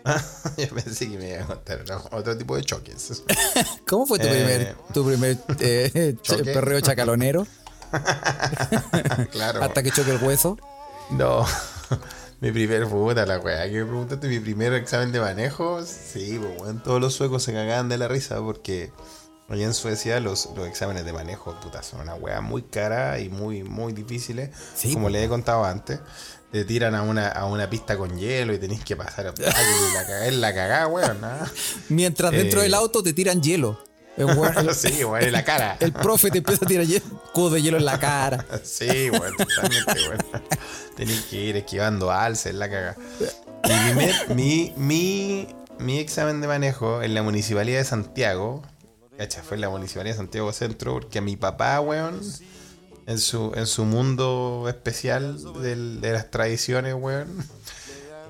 Yo pensé que me iba a contar otro tipo de choques. ¿Cómo fue tu Eh. primer, tu primer eh, Choque. perreo chacalonero? claro. hasta que choque el hueso. No. Mi primer puta, la weá que me preguntaste, mi primer examen de manejo. Sí, pues weón, todos los suecos se cagaban de la risa porque allá en Suecia los, los exámenes de manejo, puta, son una weá muy cara y muy, muy difíciles. Sí, como pues. les he contado antes. Te tiran a una, a una pista con hielo y tenés que pasar y la cagá, es la cagada, weón. ¿no? Mientras dentro Eh. del auto te tiran hielo. El, weón- el- Sí, weón, en la cara. el profe te empieza a tirar hielo, cubo de hielo en la cara. Sí, weón, totalmente, weón. Tenés que ir esquivando alces, la caga. Mi, primer- mi, mi, mi examen de manejo en la municipalidad de Santiago, cacha, fue en la municipalidad de Santiago Centro, porque a mi papá, weón, en su, en su mundo especial de las tradiciones, weón,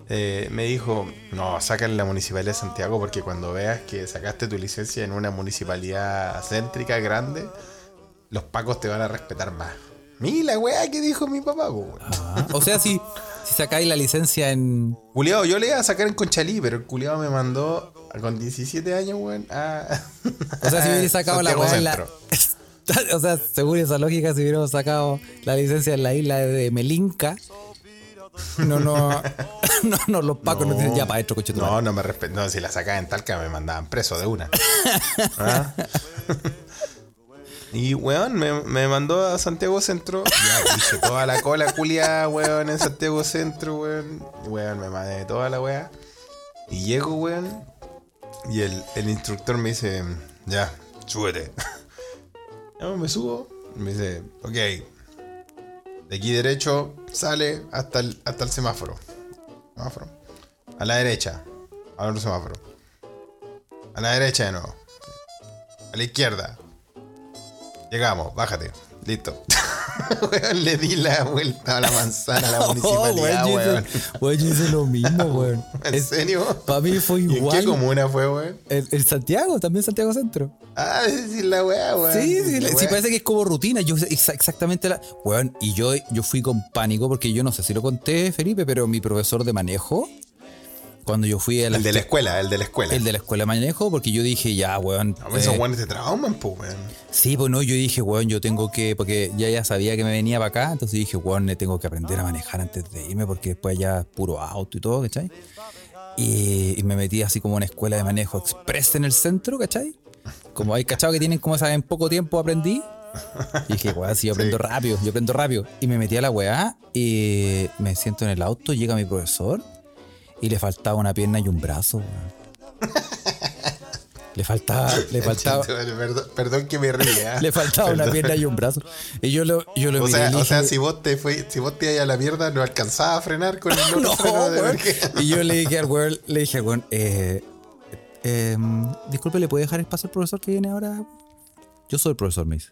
eh, me dijo, no, saca en la municipalidad de Santiago porque cuando veas que sacaste tu licencia en una municipalidad céntrica grande, los pacos te van a respetar más. Mira weá que dijo mi papá, weón. Ah, o sea, si, si sacáis la licencia en. Culeado, yo le iba a sacar en Conchalí, pero el culiado me mandó con 17 años, weón, a. O sea, si hubiera sacado la weá en la. O sea, según esa lógica, si hubiéramos sacado la licencia en la isla de Melinca, no, no, no, no los pacos no, dicen ya para adentro, coche tu madre". No, no me respeto. No, si la sacaba en Talca me mandaban preso de una. ¿Ah? Y, weón, me, me mandó a Santiago Centro. Ya hice toda la cola culiada, weón, en Santiago Centro, weón. Weón, me mandé toda la weá. Y llego, weón. Y el, el instructor me dice, ya, súbete. Yo me subo. y Me dice, ok. De aquí derecho sale hasta el, hasta el semáforo. Semáforo. A la derecha. Al otro semáforo. A la derecha de nuevo. A la izquierda. Llegamos, bájate. Listo. Weón, le di la vuelta a la manzana a la municipalidad, Oh, weón, weón. yo hice lo mismo, weón. ¿En serio? Para mí fue ¿Y en qué igual. comuna fue, weón? El Santiago, también Santiago Centro. Ah, sí, la weá, weón. Sí, sí, la sí, parece que es como rutina. Yo exactamente la. Weón, y yo, yo fui con pánico porque yo no sé si lo conté, Felipe, pero mi profesor de manejo, cuando yo fui a la. El de la escuela, el de la escuela. el de la escuela de manejo, porque yo dije, ya, weón. No, esos eh, weones te trauman, pues, weón. Sí, pues no, yo dije, weón, yo tengo que, porque ya ya sabía que me venía para acá, entonces dije, weón, le tengo que aprender a manejar antes de irme, porque después ya es puro auto y todo, ¿cachai? Y, y me metí así como en una escuela de manejo express en el centro, ¿cachai? Como hay cachado que tienen como esa en poco tiempo aprendí. Y dije, weón, si yo aprendo Sí. rápido, yo aprendo rápido. Y me metí a la weá y me siento en el auto, llega mi profesor y le faltaba una pierna y un brazo. Le faltaba, le faltaba, Perdón, perdón que me ría. le faltaba una Perdón. pierna y un brazo. Y yo lo, yo lo O miré sea, o sea, si vos te fue, si vos te ibas a la mierda, no alcanzabas a frenar con el no, freno de. Y yo le dije al weón, le dije weón, eh, eh, disculpe, ¿le puede dejar espacio al profesor que viene ahora? Yo soy el profesor, me dice.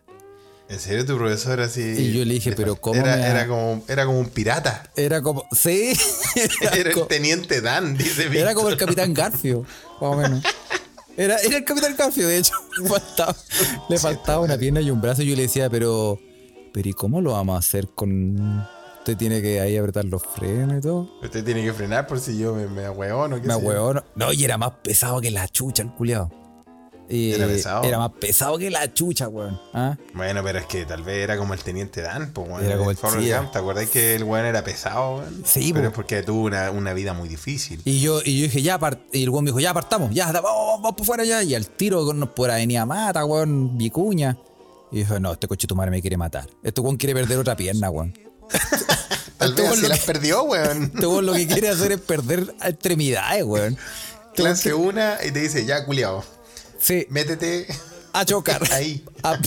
¿En serio tu profesor así? Y yo le dije, pero ¿cómo Era, me ha- era, como, era como un pirata. Era como, sí, era, el teniente Dan, dice era como el capitán Garfio, más o menos. Era, era el capitán Garfio, de hecho. Le faltaba, le faltaba una pierna y un brazo. Y yo le decía, pero, pero ¿y cómo lo vamos a hacer con...? Usted tiene que ahí apretar los frenos y todo. Usted tiene que frenar por si yo me, me ahueono. Me huevón. No, y era más pesado que la chucha el culiao. Y ¿Era pesado? Era más pesado que la chucha, weón. ¿Ah? Bueno, pero es que tal vez era como el teniente Dan, pues, weón. Era como el Forrest sí, ¿Te acuerdas que el weón era pesado, weón? Sí, Pero po. es porque tuvo una, una vida muy difícil. Y yo, y yo dije, ya, part- y el weón me dijo, ya partamos, ya, vamos, vamos por fuera ya. Y al tiro por avenida Mata, weón, Vicuña. Y dije, no, este coche tu madre me quiere matar. Este weón quiere perder otra pierna, weón. Tal este vez así lo las que- perdió, weón. Weón lo que quiere hacer es perder extremidades, weón. Clase una y te dice, ya, culiao, Sí, métete a chocar. ahí. A-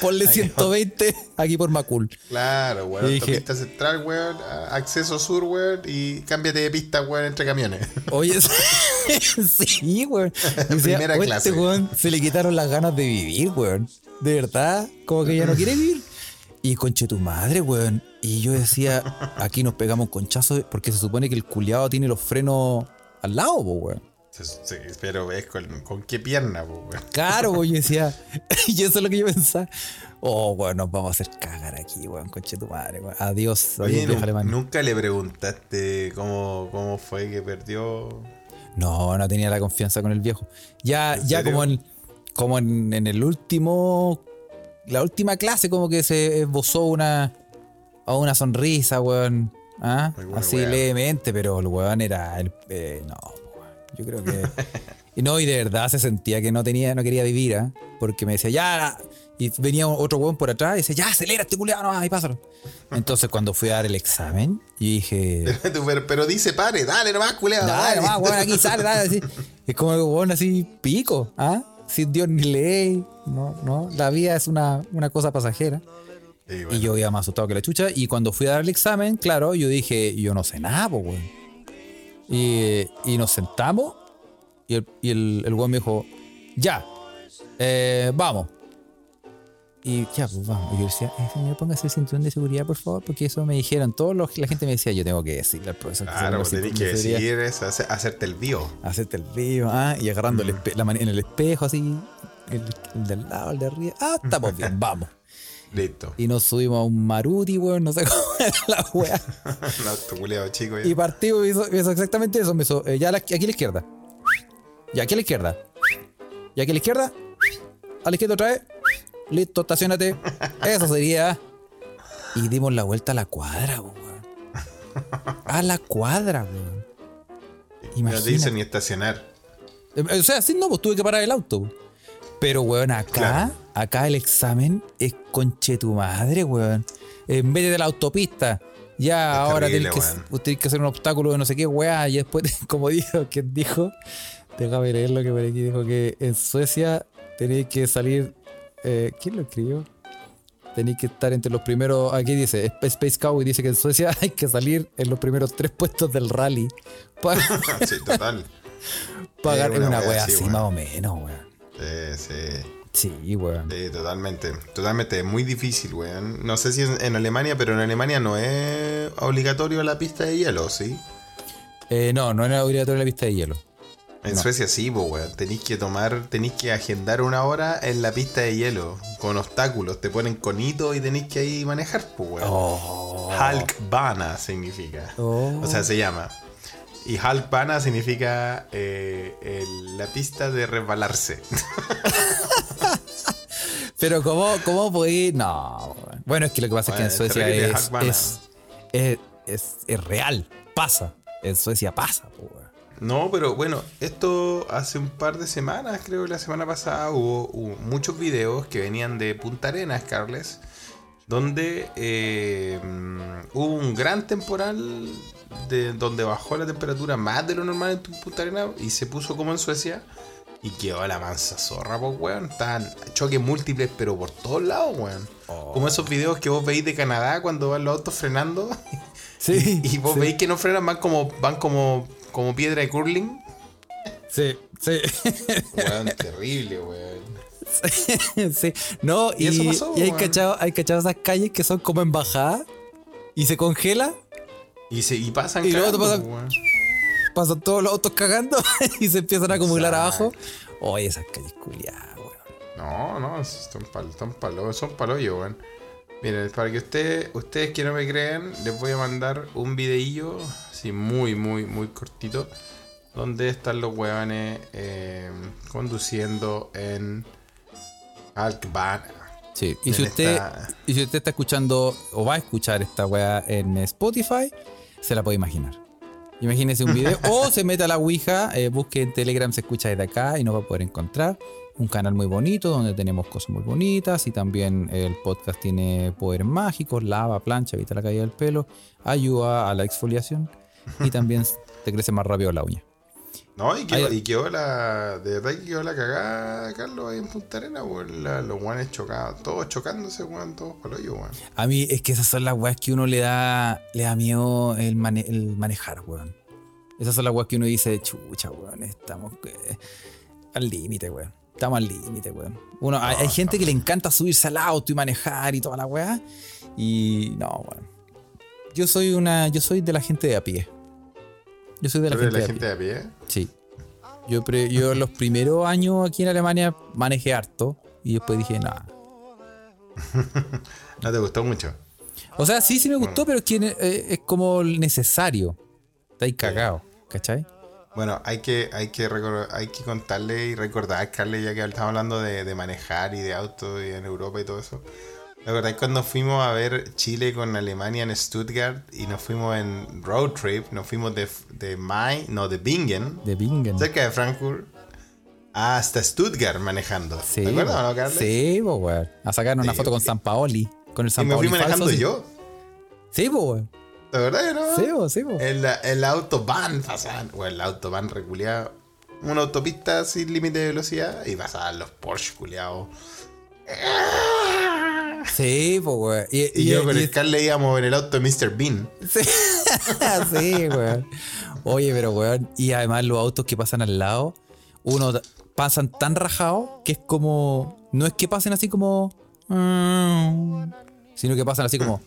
ponle 120 aquí por Macul. Claro, weón. Dije- Autopista central, weón. Acceso sur, weón. Y cámbiate de pista, weón, entre camiones. Oye, sí, weón. Decía, Primera "Oye, clase". Este weón se le quitaron las ganas de vivir, weón. De verdad, como que ya no quiere vivir. Y conche tu madre, weón. Y yo decía, aquí nos pegamos un conchazo porque se supone que el culiado tiene los frenos al lado, po, weón. Sí, pero ves con, con qué pierna, po, weón. Claro, weón. Yo decía, y eso es lo que yo pensaba. Oh, weón, nos vamos a hacer cagar aquí, weón, conche tu madre, weón. Adiós, Oye, adiós, vieja nunca le preguntaste cómo, cómo fue que perdió. No, no tenía la confianza con el viejo. Ya, ¿En ya serio? como en, como en, en el último la última clase como que se esbozó una, a una sonrisa, weón. ¿Ah? Así weá. levemente, pero el weón era el. eh, no, weón. Yo creo que. y no, y de verdad se sentía que no tenía, no quería vivir, ¿ah? Porque me decía, ya. Y venía otro weón por atrás y decía, ya, acelera este culiado, no, ahí pásalo. Entonces cuando fui a dar el examen, yo dije. pero, pero dice, pare, dale nomás, culeado. Dale, nomás, weón, aquí sale, dale, así. Es como el weón así, pico, ¿ah? Sin Dios ni ley. No, no. La vida es una, una cosa pasajera. Y bueno, Y yo iba más asustado que la chucha. Y cuando fui a dar el examen, claro, yo dije, yo no sé nada, pues, weón. Y, y nos sentamos. Y el, y el, el weón me dijo, ya, eh, vamos. Y ya, pues vamos. Y yo decía, eh, señor, póngase el cinturón de seguridad, por favor, porque eso me dijeron. Todos los, la gente me decía, yo tengo que decirle al profesor que Claro, el tenés que de seguridad". decir es hace- hacerte el bio. Hacerte el vivo, ah, y agarrando el la mani- en el espejo así, el, el del lado, el de arriba. Ah, estamos bien, vamos. Listo. Y nos subimos a un Maruti, weón, no sé cómo era la weá. Auto culeado chico. ya. Y partimos, hizo, hizo exactamente eso. Me hizo, eh, ya la- aquí a la izquierda. Ya aquí a la izquierda. Y aquí a la izquierda. A la izquierda otra vez. Listo, estacionate. Eso sería. Y dimos la vuelta a la cuadra, weón. A la cuadra, weón. No te Imagínate. dicen ni estacionar. Eh, O sea, sí, no, pues tuve que parar el auto. Pero, weón, acá, Claro. Acá el examen es conche tu madre, weón. En vez de la autopista, ya Es ahora terrible, tienes que, hacer un obstáculo de no sé qué, weá. Y después, como dijo, que dijo, déjame leer lo que por aquí dijo, que en Suecia tenéis que salir. eh, ¿Quién lo escribió? Tenéis que estar entre los primeros. Aquí dice, Sp- Space Cowboy dice que en Suecia hay que salir en los primeros tres puestos del rally. Para sí, total. pagar una una wea wea así, más o menos, weón. Sí, sí. Sí, weón. Sí, totalmente. Totalmente. Muy difícil, weón. No sé si en, en Alemania, pero en Alemania no es obligatorio la pista de hielo, ¿sí? Eh, no, no era obligatoria la pista de hielo. En No. Suecia sí, weón. Tenéis que tomar, tenéis que agendar una hora en la pista de hielo. Con obstáculos. Te ponen conito y tenéis que ahí manejar, pues, weón. Oh. Halkbana significa. Oh. O sea, se llama. Y Halkbana significa eh, el- la pista de resbalarse. Pero ¿cómo, cómo podéis...? No. Bueno, es que lo que pasa Bueno, es que en Suecia es, es, es, es- es real. Pasa. En Suecia pasa. No, pero bueno, esto hace un par de semanas, creo que la semana pasada, hubo, hubo muchos videos que venían de Punta Arenas, Carles, donde eh, mm, hubo un gran temporal de, donde bajó la temperatura más de lo normal en Punta Arenas y se puso como en Suecia y quedó la mansa zorra, pues, weón. Estaban choques múltiples, pero por todos lados, weón. Como esos videos que vos veis de Canadá cuando van los autos frenando Sí. y vos sí, veis que no frenan, van como, van como, como piedra de curling. Sí, sí. Weón, terrible, weón. sí. No, y, Y eso pasó, y hay cachado, hay cachado esas calles que son como en bajada y se congela, Y, se, y pasan Y luego te pasan- weón. Pasan todos los autos cagando y se empiezan a acumular Exacto. abajo. Oye, esas calles culiadas, weón. No, no, son palos, son palos, son weón. Miren, para que ustedes, ustedes que no me crean, les voy a mandar un videillo, así muy, muy, muy cortito, donde están los weones eh, conduciendo en Alkbana. Sí, y si, usted, esta- y si usted está escuchando o va a escuchar esta weá en Spotify, se la puede imaginar. Imagínese un video o se mete a la Ouija, eh, busque en Telegram, se escucha desde acá y nos va a poder encontrar. Un canal muy bonito donde tenemos cosas muy bonitas y también el podcast tiene poderes mágicos, lava, plancha, evita la caída del pelo, ayuda a la exfoliación y también te crece más rápido la uña. No, y quedó, y quedó la. De verdad que quedó la cagada, Carlos, ahí en Punta Arena, weón. Los guanes chocados, todos chocándose, weón, todos palollos, weón. A mí es que esas son las weas que uno le da, le da miedo el, mane- el manejar, weón. Esas son las weas que uno dice, chucha, weón, estamos eh, al límite, weón. Estamos al límite, weón. Uno, hay, hay gente que le encanta subirse al auto y manejar y toda la wea. Y no, weón. Yo soy una. Yo soy de la gente de a pie. Yo soy de la ¿Tú eres gente, la de, gente a pie. de a pie? Sí. Yo, pre- yo los primeros años aquí en Alemania manejé harto. Y después dije, nada. No te gustó mucho. O sea, sí, sí me gustó, pero es que eh, es como necesario. Está ahí cagado, ¿cachai? Bueno, hay que, hay que, hay que contarle y recordar, Carle, ya que estamos hablando de, de manejar y de auto y en Europa y todo eso. La verdad es cuando fuimos a ver Chile con Alemania en Stuttgart y nos fuimos en road trip, nos fuimos de, de Mai, no, de Bingen, De Bingen. cerca de Frankfurt, hasta Stuttgart manejando. Sí, ¿Te acuerdas, no, Carle? Sí, po, weón. A sacar una Sí, foto con y- San Paoli. Con el Y San me fui manejando sí. yo. Sí, po, weón. ¿De verdad no? Sí, po, sí, po. El, el autobahn pasaban, o el autobahn reculeado, una autopista sin límite de velocidad y pasaban los Porsche Sí, po, weón. Y, Y, yo con y- el Carle íbamos en el auto de Mr. Bean. Sí, sí. Oye, pero weón, y además los autos que pasan al lado, uno pasan tan rajados que es como. No es que pasen así como. mm, Sino que pasan así como.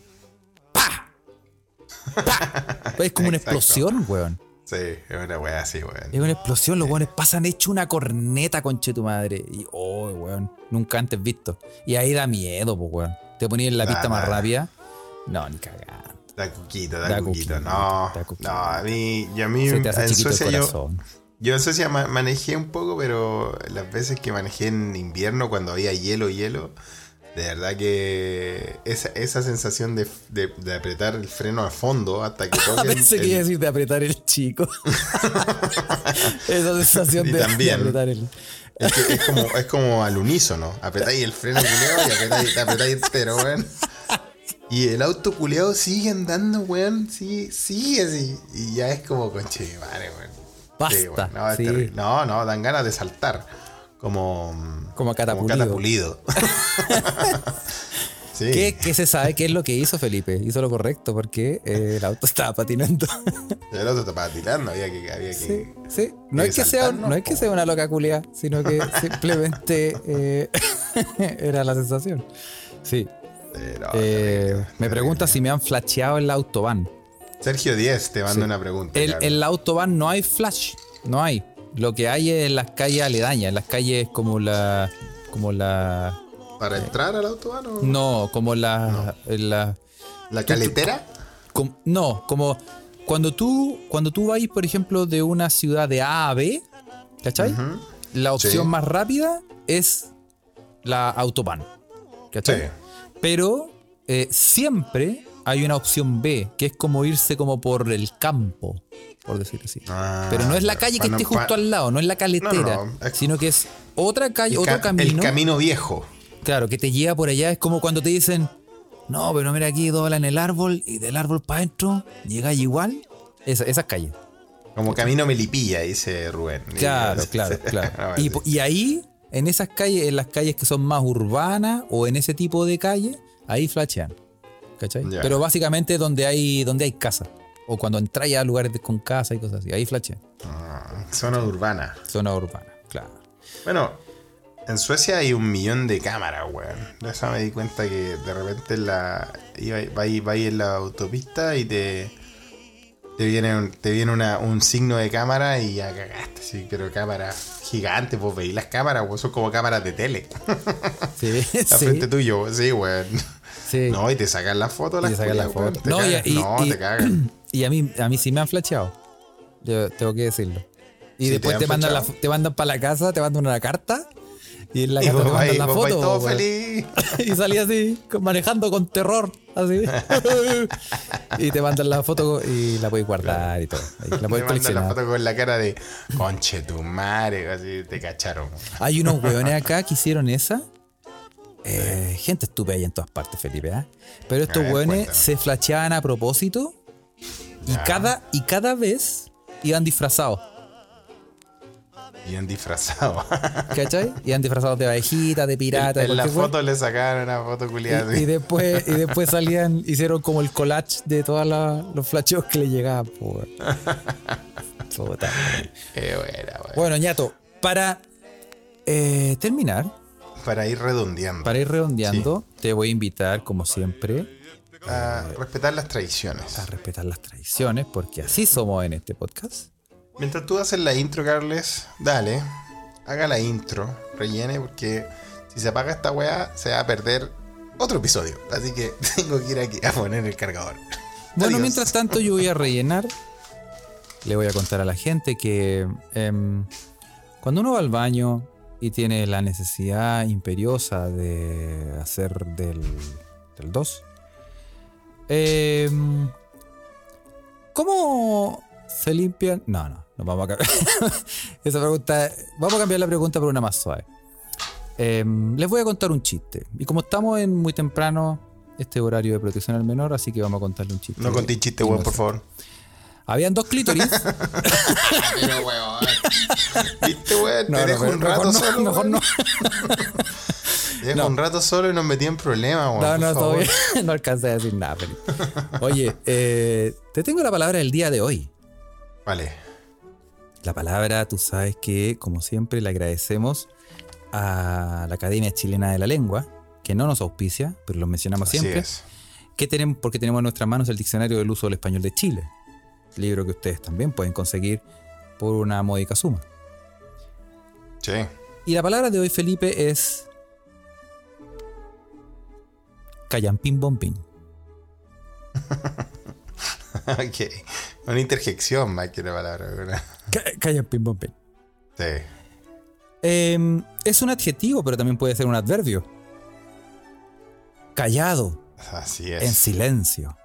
¡Pa! ¡Pa! Es como una Exacto. explosión, weón. Sí, es una wea así, weón. Es una explosión, los weones pasan hecho una corneta, conche tu madre. Y, oh, weón, nunca antes visto. Y ahí da miedo, pues, weón. Te ponías en la Da, pista más da. rápida. No, ni cagando. Da cuquito, da, Da cuquito. cuquito, No, da cuquito. no, a mí, yo a mí Se te hace en Suecia yo, yo en Suecia ma- manejé un poco, pero las veces que manejé en invierno cuando había hielo, hielo, de verdad que esa, esa sensación de, de- de apretar el freno a fondo hasta que A toque veces el- quería decir de apretar el chico. Esa sensación de, apretar el. Es, que es como, es como al unísono. Apretáis el freno culeado y apretáis, apretáis entero, weón. Y el auto culeado sigue andando, weón. Sigue, sigue así. Y ya es como conche madre, weón. Basta, Sí, weón. Sí. no, no, dan ganas de saltar. Como. Como catapulido. catapulido. sí. ¿Qué, qué se sabe qué es lo que hizo Felipe? Hizo lo correcto porque eh, el auto estaba patinando. El auto estaba tirando, había que. Había que Sí, sí. No es que sea, no es que sea una loca culia, sino que simplemente eh, era la sensación. Sí. Eh, Eh, terrible, me pregunta si me han flasheado en la autobahn. Sergio 10 te manda Sí. una pregunta. El- en la autobahn no hay flash, no hay. Lo que hay es en las calles aledañas, en las calles como la. como la. ¿Para entrar al autobahn o.? No, como la. en la ¿La caletera? no, como cuando tú. Cuando tú vas, por ejemplo, de una ciudad de A a B, ¿cachai? La opción Sí. más rápida es la autobahn. ¿Cachai? Sí. Pero eh, siempre hay una opción B, que es como irse como por el campo, por decir así. Ah, Pero no es la calle que bueno, esté justo al lado, no es la caletera, No, no, es- sino que es otra calle, otro ca- camino. el camino viejo. Claro, que te lleva por allá. Es como cuando te dicen, no, pero mira aquí, dobla en el árbol y del árbol para adentro, llegáis igual. Esa, esas calles. Como camino Melipilla, dice Rubén. Claro, claro, claro. Y, po- y ahí, en esas calles, en las calles que son más urbanas o en ese tipo de calles, ahí flashean. ¿Cachai? Pero básicamente donde hay, donde hay casa. O cuando entráis a lugares con casa y cosas así. Ahí flashean. Ah, zona urbana. Zona urbana, claro. Bueno, en Suecia hay un millón de cámaras, weón. De eso me di cuenta que de repente la, iba, va, ahí- va ahí en la autopista y te, te viene, un, te viene una- un signo de cámara y ya cagaste. Sí, pero cámaras gigantes, pues veis las cámaras, pues son como cámaras de tele. Sí, A sí, frente tuyo, sí, weón. Sí. No, y te sacan la foto Y las te sacan la foto. te No, y- cagan. y- no, y- te cagan. Y a mí, a mí sí me han flasheado. Yo tengo que decirlo. Y Sí, después te mandan la, te mandan para la casa, te mandan una carta. Y en la Y carta te mandan la foto. todo weón. feliz. y salí así, manejando con terror. Así. y te mandan la foto y la puedes guardar y todo. La puedes mandan la foto con la cara de conche tu madre, así te cacharon. Hay unos hueones acá que hicieron esa. Eh, gente estúpida ahí en todas partes, Felipe. ¿ah? Pero estos hueones se flasheaban a propósito y Ya. cada, y cada vez iban disfrazados. Bien disfrazado. ¿Cachai? Iban disfrazados de abejita, de pirata, de en la foto le sacaron una foto culiada. Y, y después, y después salían, hicieron como el collage de todos los flasheos que le llegaban. po, weón. Puta. Qué buena, weón. Bueno, ñato, para eh, terminar, Para ir redondeando. para ir redondeando, te voy a invitar, como siempre, A respetar las tradiciones. a respetar las tradiciones, porque así somos en este podcast. Mientras tú haces la intro, Carles, dale. Haga la intro, rellene, porque si se apaga esta weá, se va a perder otro episodio. Así que tengo que ir aquí a poner el cargador. Bueno, Adiós. mientras tanto yo voy a rellenar le voy a contar a la gente que em, cuando uno va al baño y tiene la necesidad imperiosa de hacer del, del 2, em, ¿cómo se limpian? No, no, no vamos a cambiar. Esa pregunta, vamos a cambiar la pregunta por una más suave. Em, les voy a contar un chiste. Y como estamos en muy temprano, este horario de protección al menor, así que vamos a contarle un chiste. No conté chiste, weón, por favor. Habían dos clítoris. Pero, weón. ¿Viste, weón? No, Te no, dejo un mejor rato no, solo. mejor no. Te dejo un rato solo y nos metí en problemas, weón. No, no, bien. No alcancé a decir nada, Felipe. Oye, eh, te tengo la palabra del día de hoy. Vale. La palabra, tú sabes que, como siempre, le agradecemos a la Academia Chilena de la Lengua, que no nos auspicia, pero lo mencionamos Así siempre. es. que tenemos, porque tenemos en nuestras manos el Diccionario del Uso del Español de Chile, libro que ustedes también pueden conseguir por una módica suma. Sí. Y la palabra de hoy, Felipe, es Callampín Bombín. ok. Una interjección más que la palabra, Callampín Bombín. Sí. Em, es un adjetivo, pero también puede ser un adverbio. Callado, Así en es. silencio.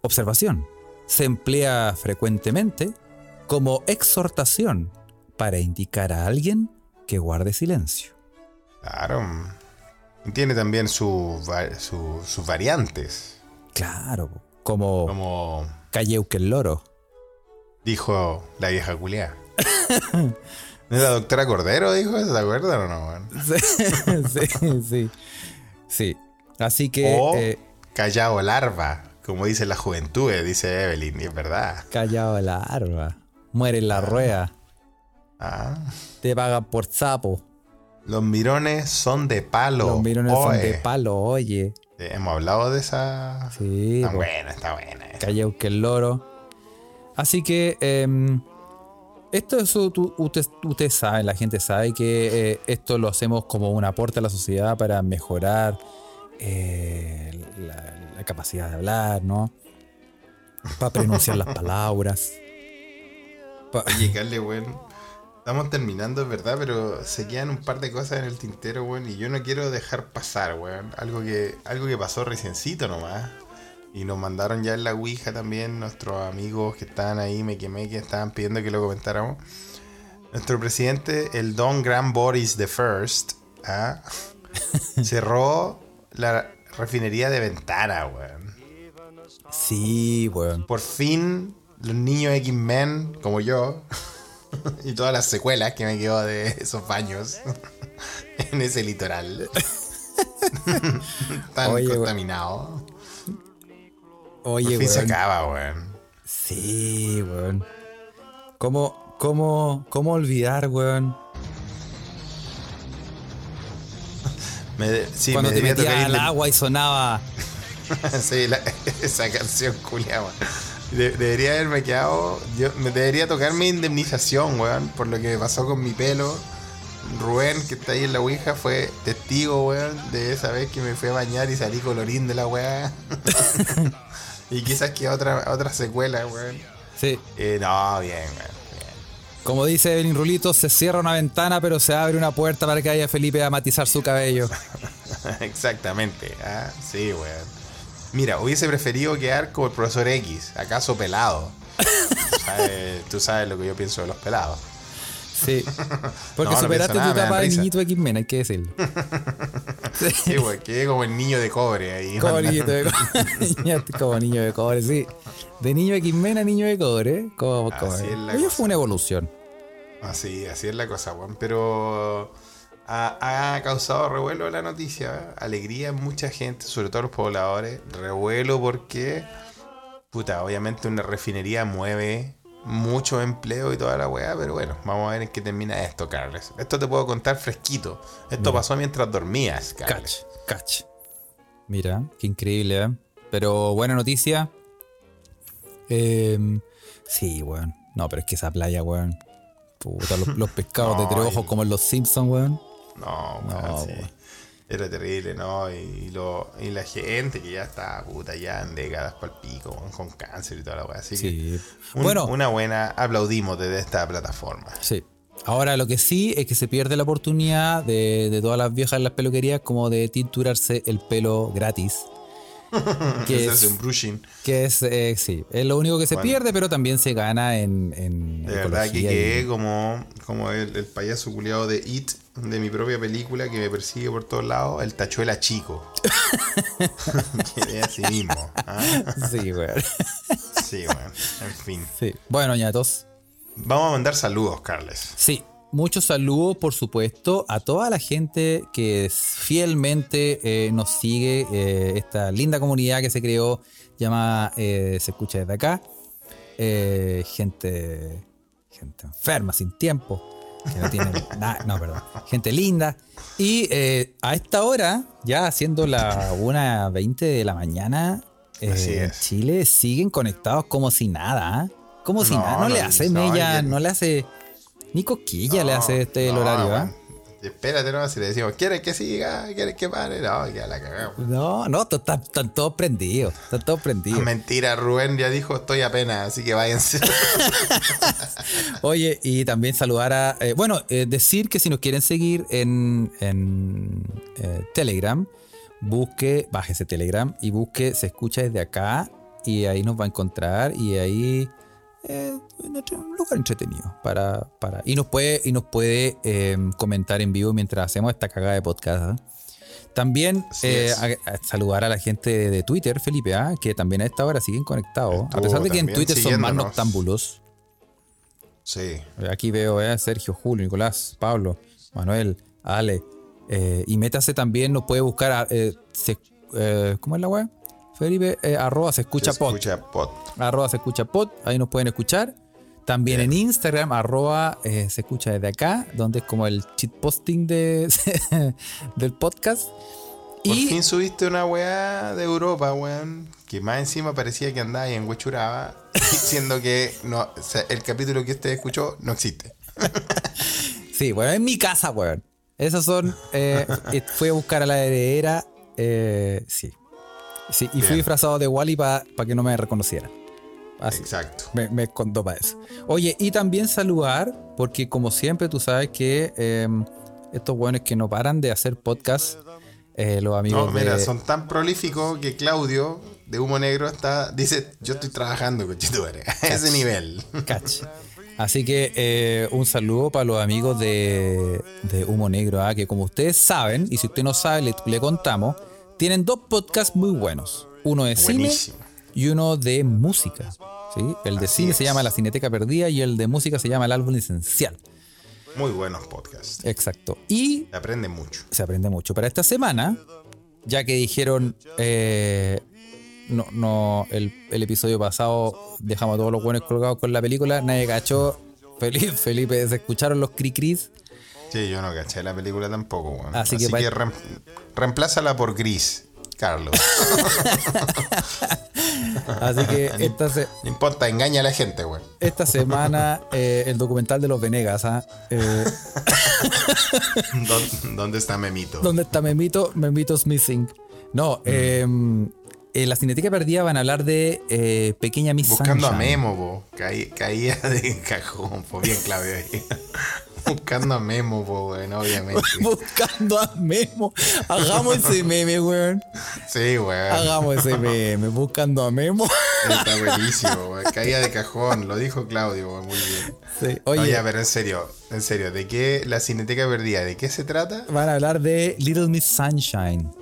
Observación. Se emplea frecuentemente como exhortación para indicar a alguien que guarde silencio. Claro. Tiene también su sus variantes. Claro, como Como Calleuque el loro. dijo la vieja culiá. ¿No es la doctora Cordero dijo eso? ¿Te acuerdas o no, sí, sí. Sí. Así que O eh, callao larva, como dice la juventud, eh, dice Evelyn, y es verdad. callado la arma. Muere en la rueda. Ah. Te pagan por sapo. Los mirones son de palo. Los mirones son de palo, oye. Eh, Hemos hablado de esa. Sí, Está po. buena, está buena. esa. Calleuque el loro. Así que em, esto eso tú- usted, usted sabe, la gente sabe que eh, esto lo hacemos como un aporte a la sociedad para mejorar eh, la, la capacidad de hablar, ¿no? Para pronunciar las palabras. Pa- Oye, Carle, weón. Estamos terminando, es verdad, pero se quedan un par de cosas en el tintero, weón. Y yo no quiero dejar pasar, weón. Algo que, algo que pasó reciencito nomás. Y nos mandaron ya en la Ouija también nuestros amigos que estaban ahí, me quemé, que estaban pidiendo que lo comentáramos. Nuestro presidente, el Don Gran Boris the First, ¿ah? cerró la refinería de Ventana, weón. Sí, weón. Por fin, los niños X-Men, como yo, y todas las secuelas que me quedó de esos baños en ese litoral tan Oye, contaminado. Oye, Por fin se acaba, weón. Sí, weón. ¿Cómo, cómo, cómo olvidar, weón? Me de- sí, Cuando me te metías al agua y sonaba. sí, la- esa canción culiada, De- debería haberme quedado. Yo, me debería tocar mi indemnización, weón, por lo que me pasó con mi pelo. Rubén, que está ahí en la Ouija, fue testigo, weón, de esa vez que me fui a bañar y salí colorín de la weá. y quizás que otra, otra secuela, weón. Sí. Eh, no, bien, weón. Como dice Evelyn Rulito, se cierra una ventana, pero se abre una puerta para que vaya Felipe a matizar su cabello. Exactamente. Ah, sí, weón. Mira, hubiese preferido quedar como el profesor X, acaso pelado. Tú sabes, tú sabes lo que yo pienso de los pelados. Sí. Porque No, superaste tu etapa de niñito X-Men, hay que decirlo. Sí, güey, quedé como el niño de cobre ahí. Como niño de cobre. Como niño de cobre, sí. De niño X-Men a niño de cobre. Como, como- Así cosa. fue una evolución. Así, así es la cosa, Juan. Pero ha, ha causado revuelo la noticia. ¿eh? Alegría en mucha gente, sobre todo los pobladores. Revuelo porque, puta, obviamente una refinería mueve mucho empleo y toda la weá. Pero bueno, vamos a ver en qué termina esto, Carles. Esto te puedo contar fresquito. Esto pasó mientras dormías, Catch, Carles. catch. Mira, qué increíble, ¿eh? Pero buena noticia. Em, sí, weón. No, pero es que esa playa, weón. Puta, los, los pescados de tres ojos como en los Simpsons, weón. No, No, sí. weón. Era terrible, ¿no? Y, lo, y la gente que ya está, puta, ya en décadas para el pico, con, con cáncer y toda la weá. Así Sí. que un- Bueno. una buena aplaudimos desde esta plataforma. Sí. Ahora lo que sí es que se pierde la oportunidad de, de todas las viejas en las peluquerías como de tinturarse el pelo gratis. que es, es un brushing. que es eh, sí, es lo único que se Bueno. pierde, pero también se gana en, en De verdad que y- quedé como, como el, el payaso culiado de It, de mi propia película, que me persigue por todos lados, el tachuela chico. Quedé así mismo. ¿ah? Sí, güey. Sí, bueno, en fin. Sí. Bueno, ñatos. Vamos a mandar saludos, Carles. Sí, muchos saludos, por supuesto, a toda la gente que fielmente eh, nos sigue, eh, esta linda comunidad que se creó, llamada eh, Se Escucha Desde Acá. Gente, gente enferma, sin tiempo, que no tiene nada, no, perdón, gente linda. Y a esta hora, ya siendo la 1.20 de la mañana, en. Chile siguen conectados como si nada, ¿ah? Como si No, nada, no, le no, hace no, mella, y el- no le hace. Ni cosquilla le hace este el No, horario, ¿ah? bueno. Espérate, no, si le decimos, ¿quieres que siga? ¿Quieres que pare? No, ya la cagamos. No, no, están están todos prendidos. Están todos prendidos. Mentira, Rubén ya dijo, estoy apenas, así que váyanse. Oye, y también saludar a. eh, bueno, eh, decir que si nos quieren seguir en, en eh, Telegram, busque, bájese Telegram y busque Se escucha desde acá y ahí nos va a encontrar y ahí. Eh, un lugar entretenido para, para y nos puede y nos puede eh, comentar en vivo mientras hacemos esta cagada de podcast ¿ah? también eh, es. a- a saludar a la gente de, de Twitter Felipe ¿ah? que también a esta hora siguen conectados a pesar de que en Twitter son más noctámbulos Sí. Aquí veo eh, Sergio, Julio, Nicolás, Pablo, Manuel, Ale. eh, y métase también, nos puede buscar a, eh, se- eh, ¿Cómo es la web? Felipe, eh, arroba se escucha Se escucha pod. Arroba se escucha pod, ahí nos pueden escuchar. También en Instagram, arroba eh, se escucha desde acá, donde es como el cheat posting de, del podcast. Por Y fin subiste una weá de Europa, weón. Que más encima parecía que andaba ahí en Huechuraba, diciendo que no, o sea, el capítulo que usted escuchó no existe. Sí, bueno, en mi casa, weón. Esas son. Eh, fui a buscar a la heredera. eh, sí. Sí, y fui disfrazado de Wally para que no me reconocieran. Así. Exacto. Me, me contó para eso. Oye, y también saludar, porque como siempre tú sabes que eh, estos weones que no paran de hacer podcast, eh, los amigos No, mira, de- son tan prolíficos que Claudio de Humo Negro está, dice, yo estoy trabajando con a ese nivel. Cach. Así que eh, un saludo para los amigos de, de Humo Negro, ah, que como ustedes saben, y si usted no sabe, le, le contamos, tienen dos podcasts muy buenos. Uno de cine y uno de música. ¿sí? El de Así cine es. se llama La Cineteca Perdida y el de música se llama El Álbum Esencial. Muy buenos podcasts. Exacto. Y Se aprende mucho. se aprende mucho. Para esta semana, ya que dijeron, eh, no, no, el, el episodio pasado dejamos a todos los buenos colgados con la película, nadie cachó. Felipe, Felipe, se escucharon los cri-cris. Sí, yo no caché la película tampoco, weón. Así Así, que que, reem- reemplázala por Gris, Carlos. Así que esta, se- No importa, engaña a la gente, weón. esta semana eh, el documental de los Venegas, ¿ah? Eh, ¿Dó- ¿Dónde está Memito? ¿Dónde está Memito? Memito's Missing. No, eh, en la Cineteca Perdida van a hablar de eh, Pequeña Miss Buscando a. Memo. Caí- caía de cajón, po. Bien, Claudio ahí. Buscando a Memo, po, weón, obviamente. Buscando a Memo. Hagamos ese meme, weón. Sí, weón. Hagamos ese meme. Buscando a Memo. Está buenísimo, weón. Caía de cajón, lo dijo Claudio, weón, muy bien. Sí. Oye, Oye, pero en serio, en serio, ¿de qué la Cineteca Perdida? ¿De qué se trata? van a hablar de Little Miss Sunshine.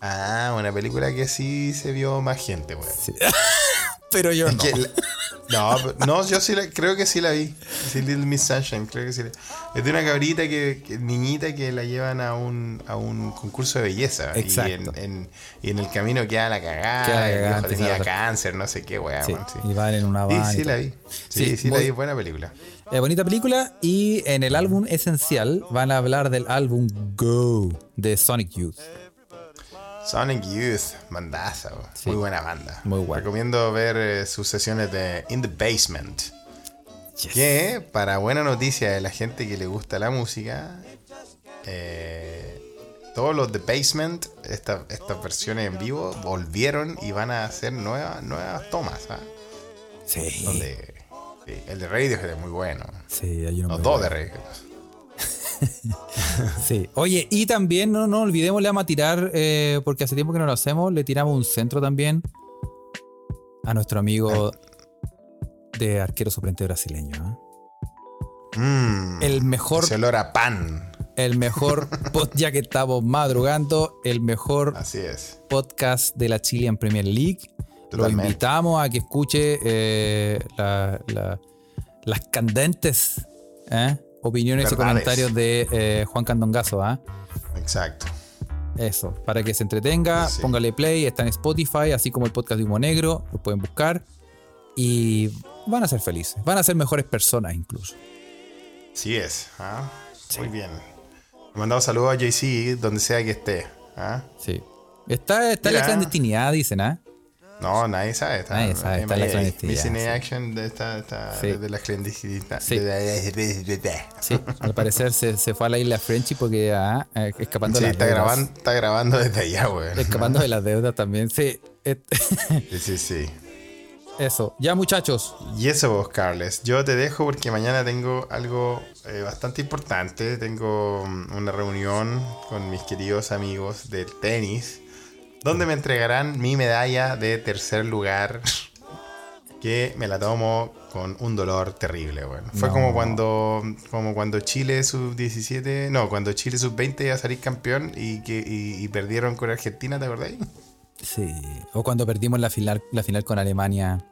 Ah, una película que sí se vio más gente, weón. Sí. Pero yo no. La- no, no, yo sí la, creo que sí la vi. Sí, Little Miss Sunshine, creo que sí la Es de una cabrita que, que- niñita que la llevan a un, a un concurso de belleza. Exacto. Y en, en- y en el camino queda la cagada. Queda la cagada, viejo empieza tenía a- cáncer, no sé qué, weá. Sí, sí. Y van en una Sí, van. y sí la vi. Sí, Sí, sí, la vi, buena película. Eh, bonita película. Y en el álbum esencial van a hablar del álbum Go de Sonic Youth. Sonic Youth, bandaza. Sí. muy buena banda. Muy buena. Recomiendo ver eh, sus sesiones de In the Basement. Que, para buena noticia de la gente que le gusta la música, eh, todos los The Basement, esta- estas versiones en vivo, volvieron y van a hacer nuevas, nuevas tomas. ¿ah? Sí. Donde, sí, el de Radiohead es muy bueno. Sí, hay uno Los dos de. Radiohead. Sí. Oye, y también no, no olvidemos, le vamos a tirar, eh, porque hace tiempo que no lo hacemos, le tiramos un centro también a nuestro amigo de arquero suplente brasileño. ¿eh? Mm, El mejor, Ese olor a pan. el mejor, pod- ya que estamos madrugando, el mejor Así es. podcast de la Chilean Premier League. Lo invitamos a que escuche eh, la- la- las candentes ¿eh? Opiniones y comentarios de eh, Juan Candongazo. ¿ah? Exacto. Eso, para que se entretenga, Sí. póngale play, está en Spotify, así como el podcast de Humo Negro, lo pueden buscar. Y van a ser felices, van a ser mejores personas incluso. Sí es. ¿ah? Muy bien. Le mandamos saludos a JC donde sea que esté. ¿ah? Sí. Está, está en la clandestinidad, dicen, ¿ah? No, nadie sabe. Está, Nadie sabe, está la clandestinidad, Missing in sí. Action está, está Sí. de la clandestinidad. Sí. Sí, al parecer se, se fue a la isla Frenchy porque ah, eh, escapando Sí, de las está deudas. grabando, está grabando desde allá, güey. Escapando de las deudas también. Sí, sí, sí. eso. Ya muchachos, Y eso vos, Carles. Yo te dejo porque mañana tengo algo eh, bastante importante. Tengo mm, una reunión con mis queridos amigos del tenis, donde me entregarán mi medalla de tercer lugar, que me la tomo con un dolor terrible, bueno. Fue No. como cuando como cuando Chile sub-17, no, cuando Chile sub-20 iba a salir campeón y, que, y, y perdieron con Argentina, ¿te acordáis? sí. O cuando perdimos la final, la final con Alemania.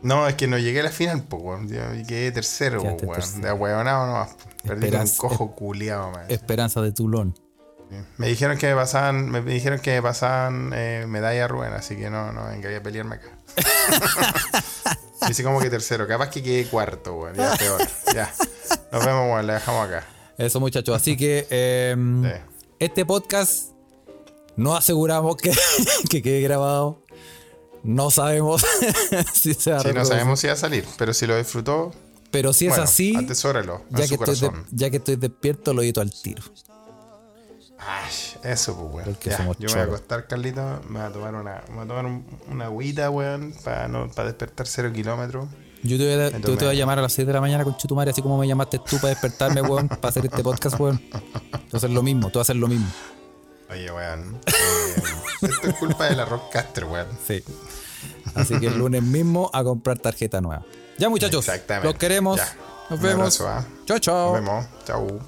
No, es que no llegué a la final, pues, weón. Yo quedé tercero, weón. De ahueonado nomás. Perdí un cojo culiado, man. Esperanza de Tulón. Me dijeron que me pasaban, me dijeron que me pasaban eh, medalla a Rubén, así que no, no venga a pelearme acá. Dice como que tercero, capaz que quedé cuarto, weón. Ya peor. Ya. Nos vemos, weón. La dejamos acá. Eso muchachos. Así que eh, Sí. este podcast no aseguramos que, que quede grabado. No sabemos si se va a Sí, no sabemos si va a salir, pero si lo disfrutó, Pero si es bueno, así, atesórelo en ya que, estoy de- ya que estoy despierto, lo edito al tiro. Ay, eso, pues, weón. Porque Ya, somos yo me voy a acostar, Carlito. Me voy a tomar una, me voy a tomar un- una agüita, weón, para no, para despertar cero kilómetros. Yo te voy, a, yo te voy a Entonces- llamar a las 6 de la mañana con Chutumare, así como me llamaste tú para despertarme, weón, para hacer este podcast, weón. Tú hacer lo mismo, tú vas a hacer lo mismo. Oye, weón. eh, esto es culpa de la Rockcaster, weón. Sí. Así que el lunes mismo a comprar tarjeta nueva. Ya, muchachos. Exactamente. Los queremos. Ya. Nos vemos. abrazo, ¿ah? Chao, chao. Nos vemos. Chau.